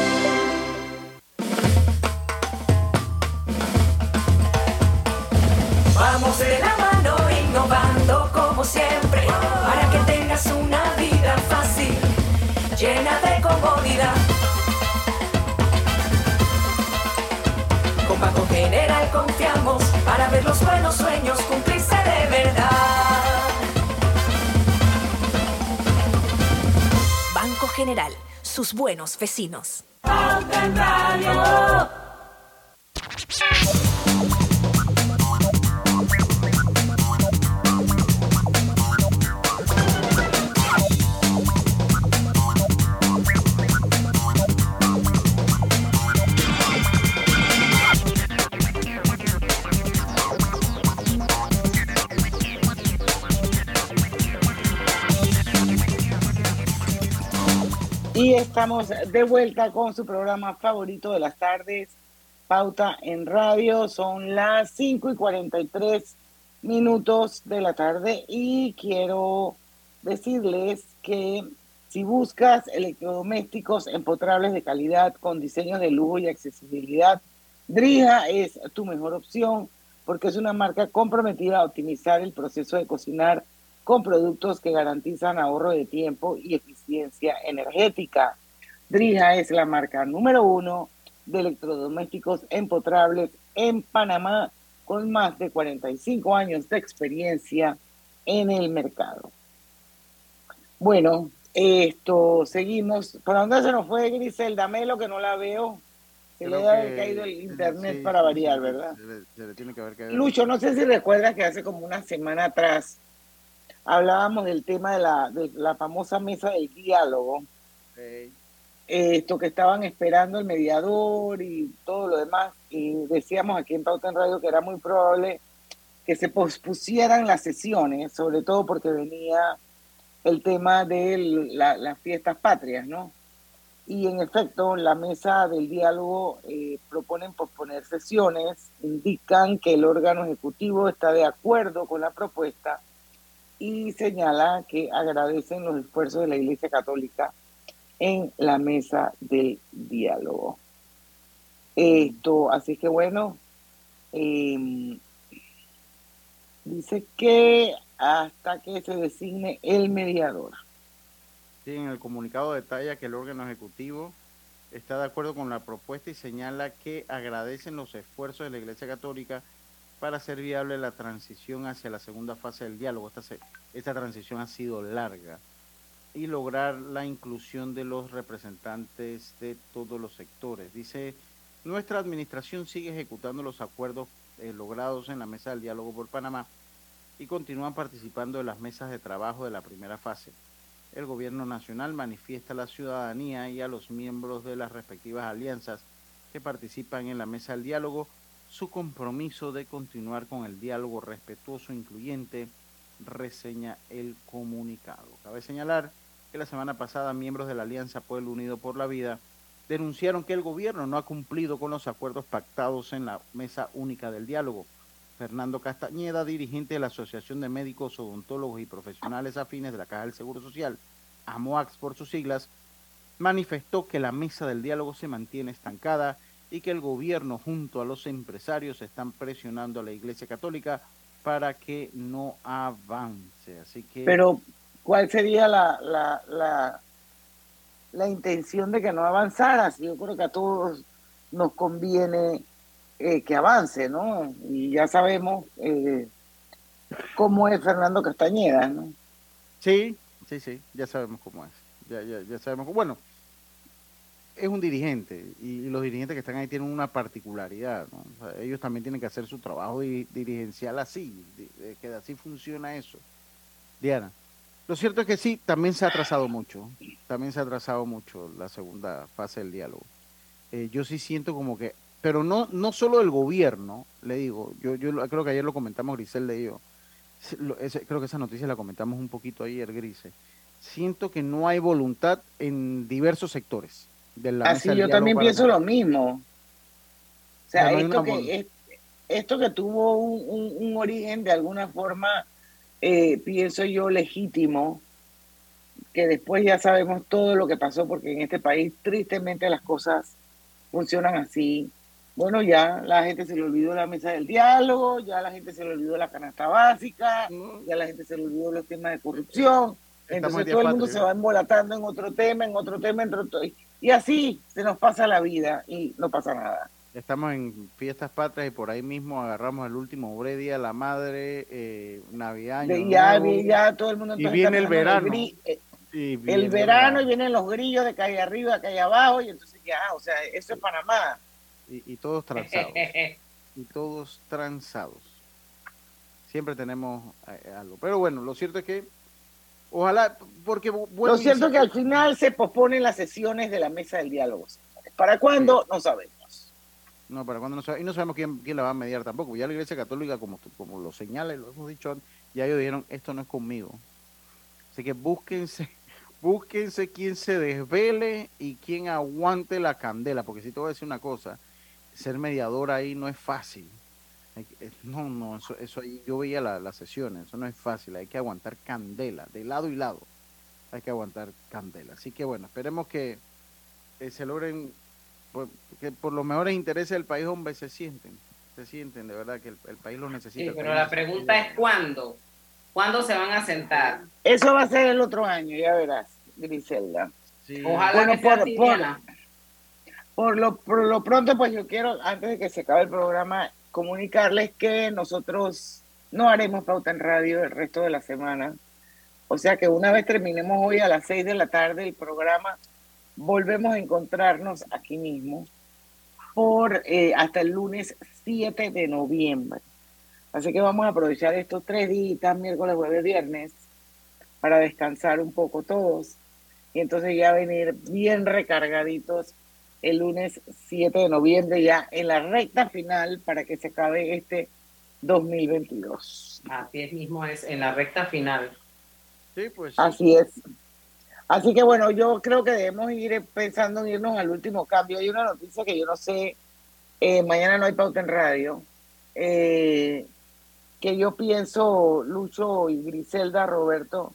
Para ver los buenos sueños cumplirse de verdad. Banco General, sus buenos vecinos. Y estamos de vuelta con su programa favorito de las tardes, Pauta en Radio. Son las 5 y 43 minutos de la tarde y quiero decirles que si buscas electrodomésticos empotrables de calidad con diseños de lujo y accesibilidad, Drija es tu mejor opción porque es una marca comprometida a optimizar el proceso de cocinar con productos que garantizan ahorro de tiempo y eficiencia energética. Drija es la marca número uno de electrodomésticos empotrables en Panamá con más de 45 años de experiencia en el mercado. Bueno, esto, seguimos. ¿Por dónde se nos fue Griselda Melo que no la veo? Se le Creo ha que- caído el internet sí, para variar, ¿verdad? se le- se le tiene que haber caído. Lucho, no sé si recuerdas que hace como una semana atrás hablábamos del tema de la, de la famosa mesa del diálogo, esto que estaban esperando el mediador y todo lo demás, y decíamos aquí en Pauta en Radio que era muy probable que se pospusieran las sesiones, sobre todo porque venía el tema de la- las fiestas patrias, ¿no? Y en efecto, la mesa del diálogo eh, proponen posponer sesiones, indican que el órgano ejecutivo está de acuerdo con la propuesta y señala que agradecen los esfuerzos de la Iglesia Católica en la mesa del diálogo. Esto, así que bueno, eh, dice que hasta que se designe el mediador. Sí, en el comunicado detalla que el órgano ejecutivo está de acuerdo con la propuesta y señala que agradecen los esfuerzos de la Iglesia Católica para hacer viable la transición hacia la segunda fase del diálogo. Esta transición ha sido larga y lograr la inclusión de los representantes de todos los sectores. Dice, nuestra administración sigue ejecutando los acuerdos eh, logrados en la mesa del diálogo por Panamá y continúan participando de las mesas de trabajo de la primera fase. El gobierno nacional manifiesta a la ciudadanía y a los miembros de las respectivas alianzas que participan en la mesa del diálogo su compromiso de continuar con el diálogo respetuoso e incluyente, reseña el comunicado. Cabe señalar que la semana pasada miembros de la Alianza Pueblo Unido por la Vida denunciaron que el gobierno no ha cumplido con los acuerdos pactados en la mesa única del diálogo. Fernando Castañeda, dirigente de la Asociación de Médicos, Odontólogos y Profesionales Afines de la Caja del Seguro Social, AMOAX por sus siglas, manifestó que la mesa del diálogo se mantiene estancada y que el gobierno junto a los empresarios están presionando a la Iglesia Católica para que no avance. Así que Pero, ¿cuál sería la, la, la, la intención de que no avanzara? Si Yo creo que a todos nos conviene eh, que avance, ¿no? Y ya sabemos eh, cómo es Fernando Castañeda, ¿no? Sí, sí, sí, ya sabemos cómo es. Ya, ya, ya sabemos. Bueno, es un dirigente y, los dirigentes que están ahí tienen una particularidad. ¿no? Ellos también tienen que hacer su trabajo di- dirigencial así, que así funciona eso. Diana, lo cierto es que sí, también se ha atrasado mucho. También se ha atrasado mucho la segunda fase del diálogo. Eh, yo sí siento como que, pero no, no solo el gobierno, le digo, yo, yo creo que ayer lo comentamos Griselda y yo. Creo que esa noticia la comentamos un poquito ayer, Grise. Siento que no hay voluntad en diversos sectores de la Así yo también pienso lo mismo. O sea, no esto, que, es- esto que tuvo un, un- un origen de alguna forma, eh, pienso yo, legítimo, que después ya sabemos todo lo que pasó, porque en este país tristemente las cosas funcionan así. Bueno, ya la gente se le olvidó la mesa del diálogo, ya la gente se le olvidó la canasta básica, ya la gente se le olvidó los temas de corrupción. en Entonces todo el mundo se va embolatando en otro tema, en otro tema, en otro y así se nos pasa la vida y no pasa nada. Estamos en fiestas patrias y por ahí mismo agarramos el último Bre Día la Madre, eh, Navidad, De ya, Nuevo, ya todo el mundo y entonces viene el verano. el, eh, y el viene verano y vienen los grillos de calle arriba, calle abajo y entonces ya, o sea, eso es Panamá. y, y todos transados. y todos transados. Siempre tenemos eh, algo. Pero bueno, lo cierto es que ojalá, porque Lo cierto es que al final se posponen las sesiones de la mesa del diálogo. ¿Para cuándo? No sabemos. No, para cuando no sabe- y no sabemos quién, quién la va a mediar tampoco. Ya la Iglesia Católica, como, como lo señala y lo hemos dicho antes, ya ellos dijeron, esto no es conmigo. Así que búsquense, búsquense quién se desvele y quién aguante la candela, porque si te voy a decir una cosa, ser mediador ahí no es fácil. Hay que- eh, No, no, eso, eso ahí, yo veía la- las sesiones, eso no es fácil, hay que aguantar candela, de lado y lado, hay que aguantar candela. Así que bueno, esperemos que eh, se logren, pues, que por los mejores intereses del país, hombre, se sienten, se sienten, de verdad que el, el país lo necesita. Sí, pero la pregunta es cuándo. ¿Cuándo se van a sentar? Eso va a ser el otro año, ya verás, Griselda. Ojalá Bueno, que sea por, por lo, por lo pronto, pues yo quiero, antes de que se acabe el programa, comunicarles que nosotros no haremos pauta en radio el resto de la semana. O sea que una vez terminemos hoy a las 6 de la tarde el programa, volvemos a encontrarnos aquí mismo por eh, hasta el lunes 7 de noviembre. Así que vamos a aprovechar estos tres días, miércoles, jueves, viernes, para descansar un poco todos y entonces ya venir bien recargaditos el lunes 7 de noviembre ya en la recta final para que se acabe este 2022. Así es mismo es, en la recta final. Sí, pues. Así es. Así que bueno, yo creo que debemos ir pensando en irnos al último cambio. Hay una noticia que yo no sé, eh, mañana no hay pauta en radio, eh, que yo pienso, Lucho y Griselda, Roberto,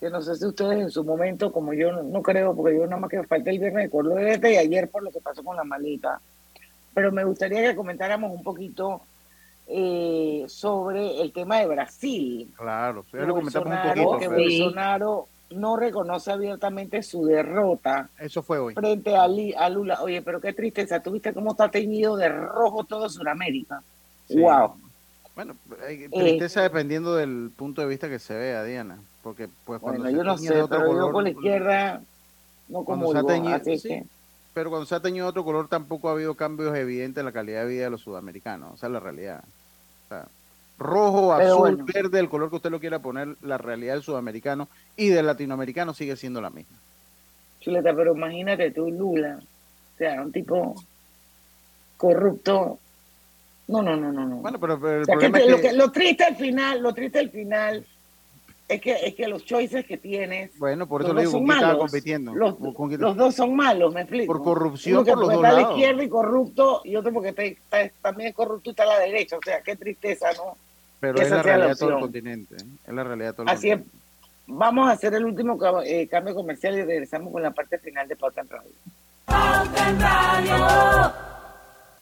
que no sé si ustedes en su momento, como yo no, no creo, porque yo nada más que falta el viernes de Córdoba y ayer por lo que pasó con la maleta, pero me gustaría que comentáramos un poquito eh, sobre el tema de Brasil. Claro, ya lo comentamos un Bolsonaro, poquito. que Bolsonaro no reconoce abiertamente su derrota Eso fue hoy. frente a, a Lula. Oye, pero qué tristeza, ¿tú viste cómo está teñido de rojo todo Sudamérica? Sí. Wow. Bueno, hay tristeza dependiendo del punto de vista que se vea, Diana. Porque, pues, cuando Bueno, se yo no teñe sé, de otro pero yo color, con la izquierda no como pero cuando se ha teñido otro color tampoco ha habido cambios evidentes en la calidad de vida de los sudamericanos. O sea, la realidad. O sea, rojo, Pero azul, bueno. verde, el color que usted lo quiera poner, la realidad del sudamericano y del latinoamericano sigue siendo la misma. chuleta, pero imagínate tú, Lula, o sea, un tipo corrupto. No, no, no, no, no. Bueno, pero, pero el O sea, que problema es lo, que- que- lo triste al final, lo triste al final es que es que los choices que tienes Bueno, por eso los le dos digo, son ¿con quién estaba malos. compitiendo? Los, ¿Con quién- los dos son malos, me explico. Por corrupción Uno que por los porque dos está a la lados. izquierda y corrupto, y otro porque está, está- también es corrupto y está a la derecha. O sea, qué tristeza, ¿no? Pero que es la realidad de todo el continente. ¿eh? Es la realidad de todo el Así es. Vamos a hacer el último eh, cambio comercial y regresamos con la parte final de Pauta en Radio.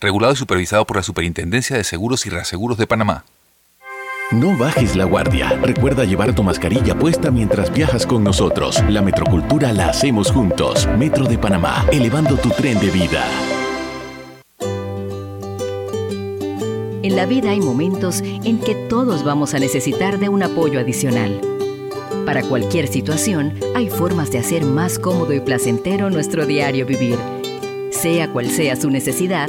Regulado y supervisado por la Superintendencia de Seguros y Reaseguros de Panamá. No bajes la guardia. Recuerda llevar tu mascarilla puesta mientras viajas con nosotros. La metrocultura la hacemos juntos. Metro de Panamá, elevando tu tren de vida. En la vida hay momentos en que todos vamos a necesitar de un apoyo adicional. Para cualquier situación, hay formas de hacer más cómodo y placentero nuestro diario vivir. Sea cual sea su necesidad,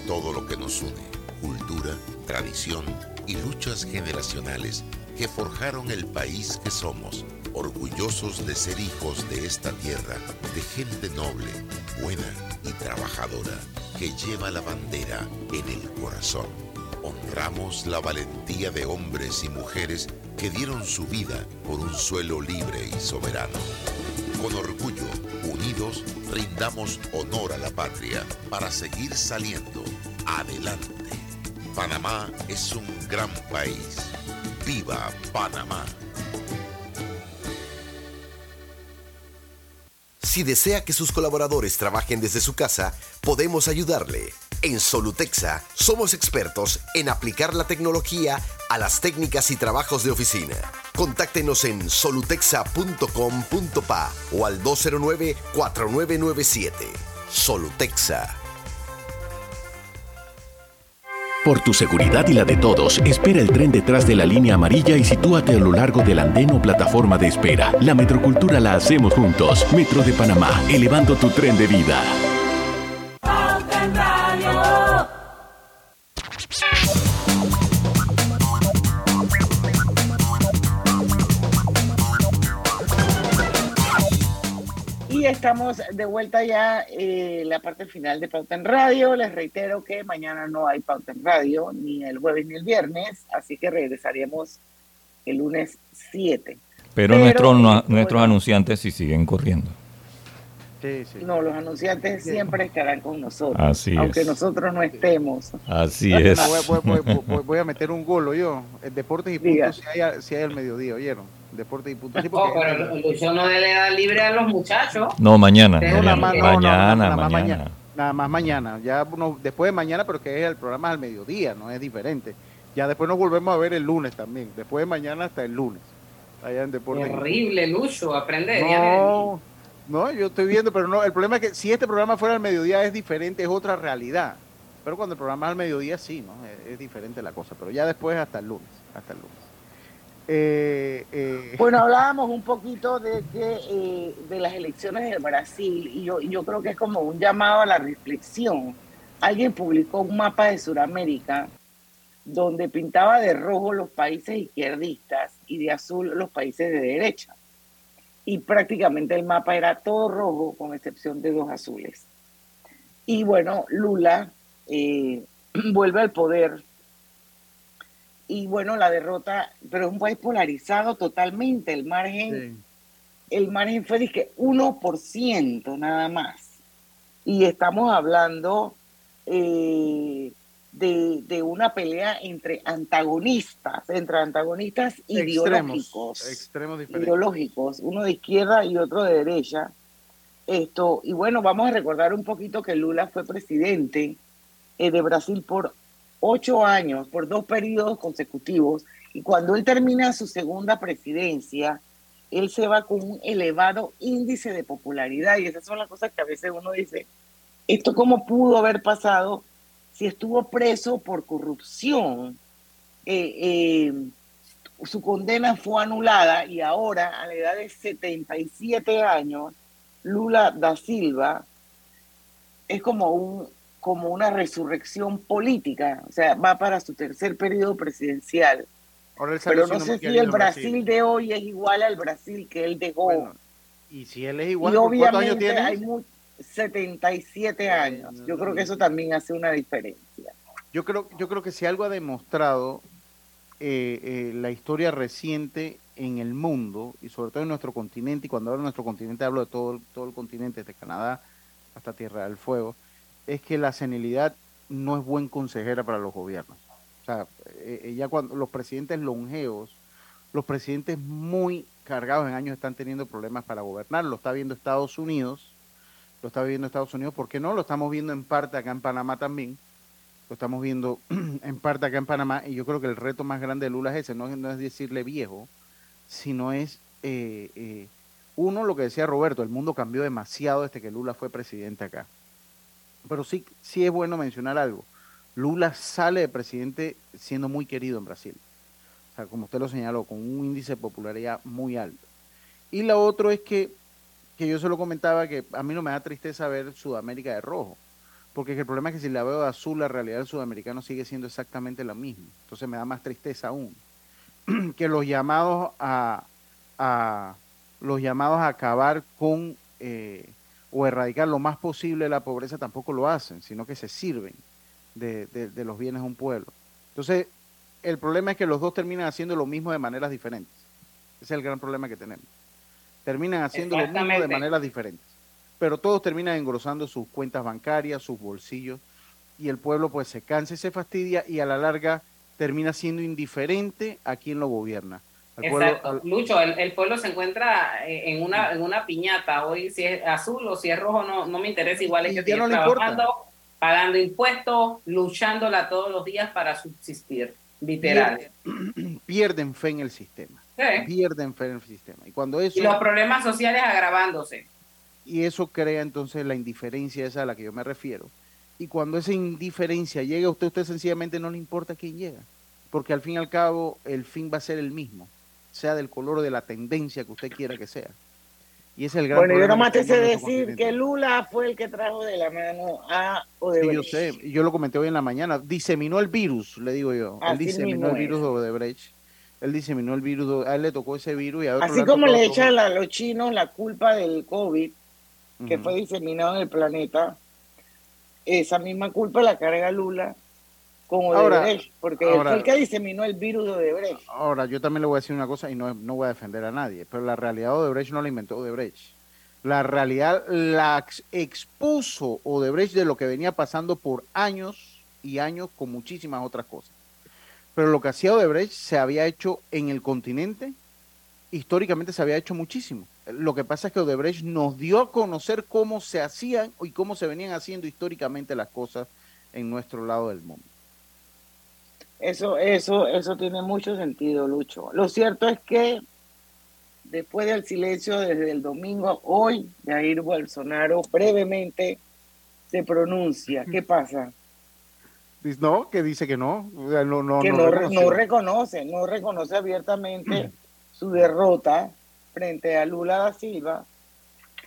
Todo lo que nos une, cultura, tradición y luchas generacionales que forjaron el país que somos, orgullosos de ser hijos de esta tierra, de gente noble, buena y trabajadora, que lleva la bandera en el corazón. Honramos la valentía de hombres y mujeres que dieron su vida por un suelo libre y soberano. Con orgullo, unidos, rindamos honor a la patria para seguir saliendo adelante. Panamá es un gran país. ¡Viva Panamá! Si desea que sus colaboradores trabajen desde su casa, podemos ayudarle. En Solutexa somos expertos en aplicar la tecnología a las técnicas y trabajos de oficina. Contáctenos en solutexa.com.pa o al 209-4997. Solutexa. Por tu seguridad y la de todos, espera el tren detrás de la línea amarilla y sitúate a lo largo del andén o plataforma de espera. La metrocultura la hacemos juntos. Metro de Panamá, elevando tu tren de vida. Estamos de vuelta ya eh, la parte final de Pauta en Radio. Les reitero que mañana no hay Pauta en Radio, ni el jueves ni el viernes, así que regresaremos el lunes 7. Pero, nuestros, eh, nuestros bueno, anunciantes sí siguen corriendo. No, los anunciantes siempre estarán con nosotros, Así aunque es. nosotros no estemos. Así es. Voy, voy- voy- voy- a meter un golo yo. El Deportes y Diga. Puntos si hay, si hay al mediodía, ¿oyeron? Deportes y Puntos. Sí, Oh, porque- pero Lucho no le da libre a los muchachos. No, mañana. No, nada mañana, más- no, no, mañana, nada más mañana. Nada más mañana. Ya uno- después de mañana, pero que es el programa al mediodía, no es diferente. Ya después nos volvemos a ver el lunes también. Después de mañana hasta el lunes. Allá en Deportes. Terrible, Lucho, aprende de No, no, yo estoy viendo, pero no, el problema es que si este programa fuera al mediodía es diferente, es otra realidad. Pero cuando el programa es al mediodía sí, ¿no? Es, es diferente la cosa, pero ya después hasta el lunes, hasta el lunes. Eh, eh, Bueno, hablábamos un poquito de que eh, de las elecciones de Brasil y yo, yo creo que es como un llamado a la reflexión. Alguien publicó un mapa de Sudamérica donde pintaba de rojo los países izquierdistas y de azul los países de derecha. Y prácticamente el mapa era todo rojo con excepción de dos azules. Y bueno, Lula vuelve al poder y bueno, la derrota, pero es un país polarizado totalmente, el margen, el margen fue de que 1% nada más. Y estamos hablando eh, de, de una pelea entre antagonistas, entre antagonistas ideológicos, extremos diferentes. ideológicos, uno de izquierda y otro de derecha. Esto, y bueno, vamos a recordar un poquito que Lula fue presidente eh, de Brasil por ocho años, por dos periodos consecutivos, y cuando él termina su segunda presidencia, él se va con un elevado índice de popularidad, y esas son las cosas que a veces uno dice, ¿esto cómo pudo haber pasado si estuvo preso por corrupción? Eh, eh, su condena fue anulada y ahora, a la edad de 77 años, Lula da Silva es como un como una resurrección política, o sea, va para su tercer periodo presidencial. Ahora Pero no sé si el Brasil de hoy es igual al Brasil que él dejó. y si él es igual, y ¿por ¿cuántos años obviamente tiene? hay mu- 77 años. Yo creo que eso también hace una diferencia. Yo creo, yo creo que si algo ha demostrado eh, eh, la historia reciente en el mundo y sobre todo en nuestro continente, y cuando hablo de nuestro continente hablo de todo, todo el continente, desde Canadá hasta Tierra del Fuego, es que la senilidad no es buen consejera para los gobiernos. O sea, eh, ya cuando los presidentes longevos, los presidentes muy cargados en años están teniendo problemas para gobernar. Lo está viendo Estados Unidos, lo está viendo Estados Unidos, ¿por qué no? Lo estamos viendo en parte acá en Panamá también lo estamos viendo en parte acá en Panamá y yo creo que el reto más grande de Lula es ese, no, no es decirle viejo, sino es, eh, eh, uno, lo que decía Roberto, el mundo cambió demasiado desde que Lula fue presidente acá. Pero sí, sí es bueno mencionar algo. Lula sale de presidente siendo muy querido en Brasil. O sea, como usted lo señaló, con un índice de popularidad muy alto. Y lo otro es que, que yo se lo comentaba, que a mí no me da tristeza ver Sudamérica de rojo. Porque el problema es que si la veo de azul, la realidad del sudamericano sigue siendo exactamente la misma. Entonces me da más tristeza aún. que los llamados a, a los llamados a acabar con eh, o erradicar lo más posible la pobreza tampoco lo hacen, sino que se sirven de, de- de los bienes de un pueblo. Entonces, el problema es que los dos terminan haciendo lo mismo de maneras diferentes. Ese es el gran problema que tenemos. Terminan haciendo lo mismo de maneras diferentes. Pero todos terminan engrosando sus cuentas bancarias, sus bolsillos, y el pueblo pues se cansa y se fastidia y a la larga termina siendo indiferente a quien lo gobierna. Exacto. al- Lucho, el, el pueblo se encuentra en una, en una piñata. Hoy, si es azul o si es rojo, no, no me interesa. Igual es que sigue no importa. trabajando, pagando impuestos, luchándola todos los días para subsistir. Literal. pierden, pierden fe en el sistema. Sí. Pierden fe en el sistema. Y cuando eso Y los problemas sociales agravándose. y eso crea entonces la indiferencia esa a la que yo me refiero. Y cuando esa indiferencia llega a usted, usted sencillamente no le importa quién llega. Porque al fin y al cabo el fin va a ser el mismo, sea del color de la tendencia que usted quiera que sea. Y es el gran Bueno, yo nomás te sé decir que Lula fue el que trajo de la mano a Sí, Odebrecht. yo sé, yo lo comenté hoy en la mañana. Diseminó el virus, le digo yo. él Así diseminó mismo el virus de Odebrecht. Él diseminó el virus, de- a él le tocó ese virus y a Así como le echan a los chinos la culpa del COVID, que fue diseminado en el planeta, esa misma culpa la carga Lula con Ahora- Odebrecht, porque ahora- fue el que diseminó el virus de Odebrecht. Ahora, yo también le voy a decir una cosa y no, no voy a defender a nadie, pero la realidad Odebrecht no la inventó Odebrecht. La realidad la ex- expuso Odebrecht de lo que venía pasando por años y años con muchísimas otras cosas. Pero lo que hacía Odebrecht se había hecho en el continente, históricamente se había hecho muchísimo. Lo que pasa es que Odebrecht nos dio a conocer cómo se hacían y cómo se venían haciendo históricamente las cosas en nuestro lado del mundo. Eso, eso, eso tiene mucho sentido, Lucho. Lo cierto es que después del silencio desde el domingo, hoy Jair Bolsonaro brevemente se pronuncia. ¿Qué pasa? No, que dice que no. no, no, que no no, reconoce, no reconoce abiertamente su derrota frente a Lula da Silva,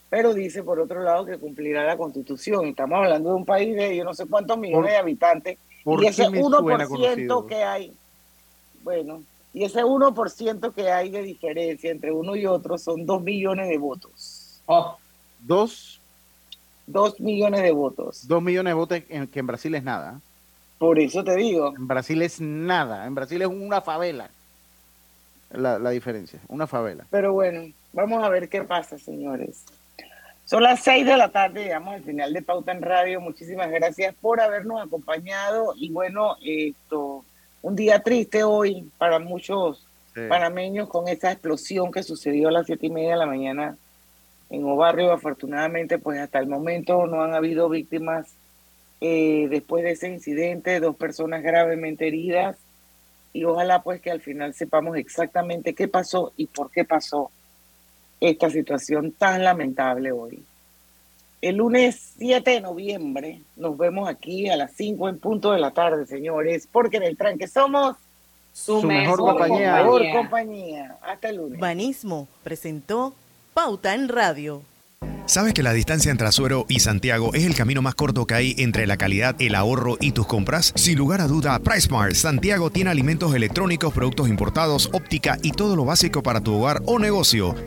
pero dice por otro lado que cumplirá la constitución. Estamos hablando de un país de yo no sé cuántos millones ¿Por- de habitantes por y ese qué me suena 1% conocido? que hay, bueno, y ese 1% que hay de diferencia entre uno y otro son 2 millones de votos. Dos, 2 millones de votos. dos millones de votos, en- que en Brasil es nada. Por eso te digo. En Brasil es nada. En Brasil es una favela. La, la diferencia, una favela. Pero bueno, vamos a ver qué pasa, señores. Son las seis de la tarde, llegamos al final de Pauta en Radio. Muchísimas gracias por habernos acompañado. Y bueno, esto, un día triste hoy para muchos Sí. panameños con esa explosión que sucedió a las siete y media de la mañana en Obarrio. Afortunadamente, pues hasta el momento no han habido víctimas eh, después de ese incidente, dos personas gravemente heridas y ojalá pues que al final sepamos exactamente qué pasó y por qué pasó esta situación tan lamentable hoy. El lunes 7 de noviembre nos vemos aquí a las 5 en punto de la tarde, señores, porque en el tranque somos Su, Su mejor compañía. mejor compañía. Hasta el lunes. Banismo presentó Pauta en Radio. ¿Sabes que la distancia entre Azuero y Santiago es el camino más corto que hay entre la calidad, el ahorro y tus compras? Sin lugar a duda, PriceMart Santiago tiene alimentos electrónicos, productos importados, óptica y todo lo básico para tu hogar o negocio.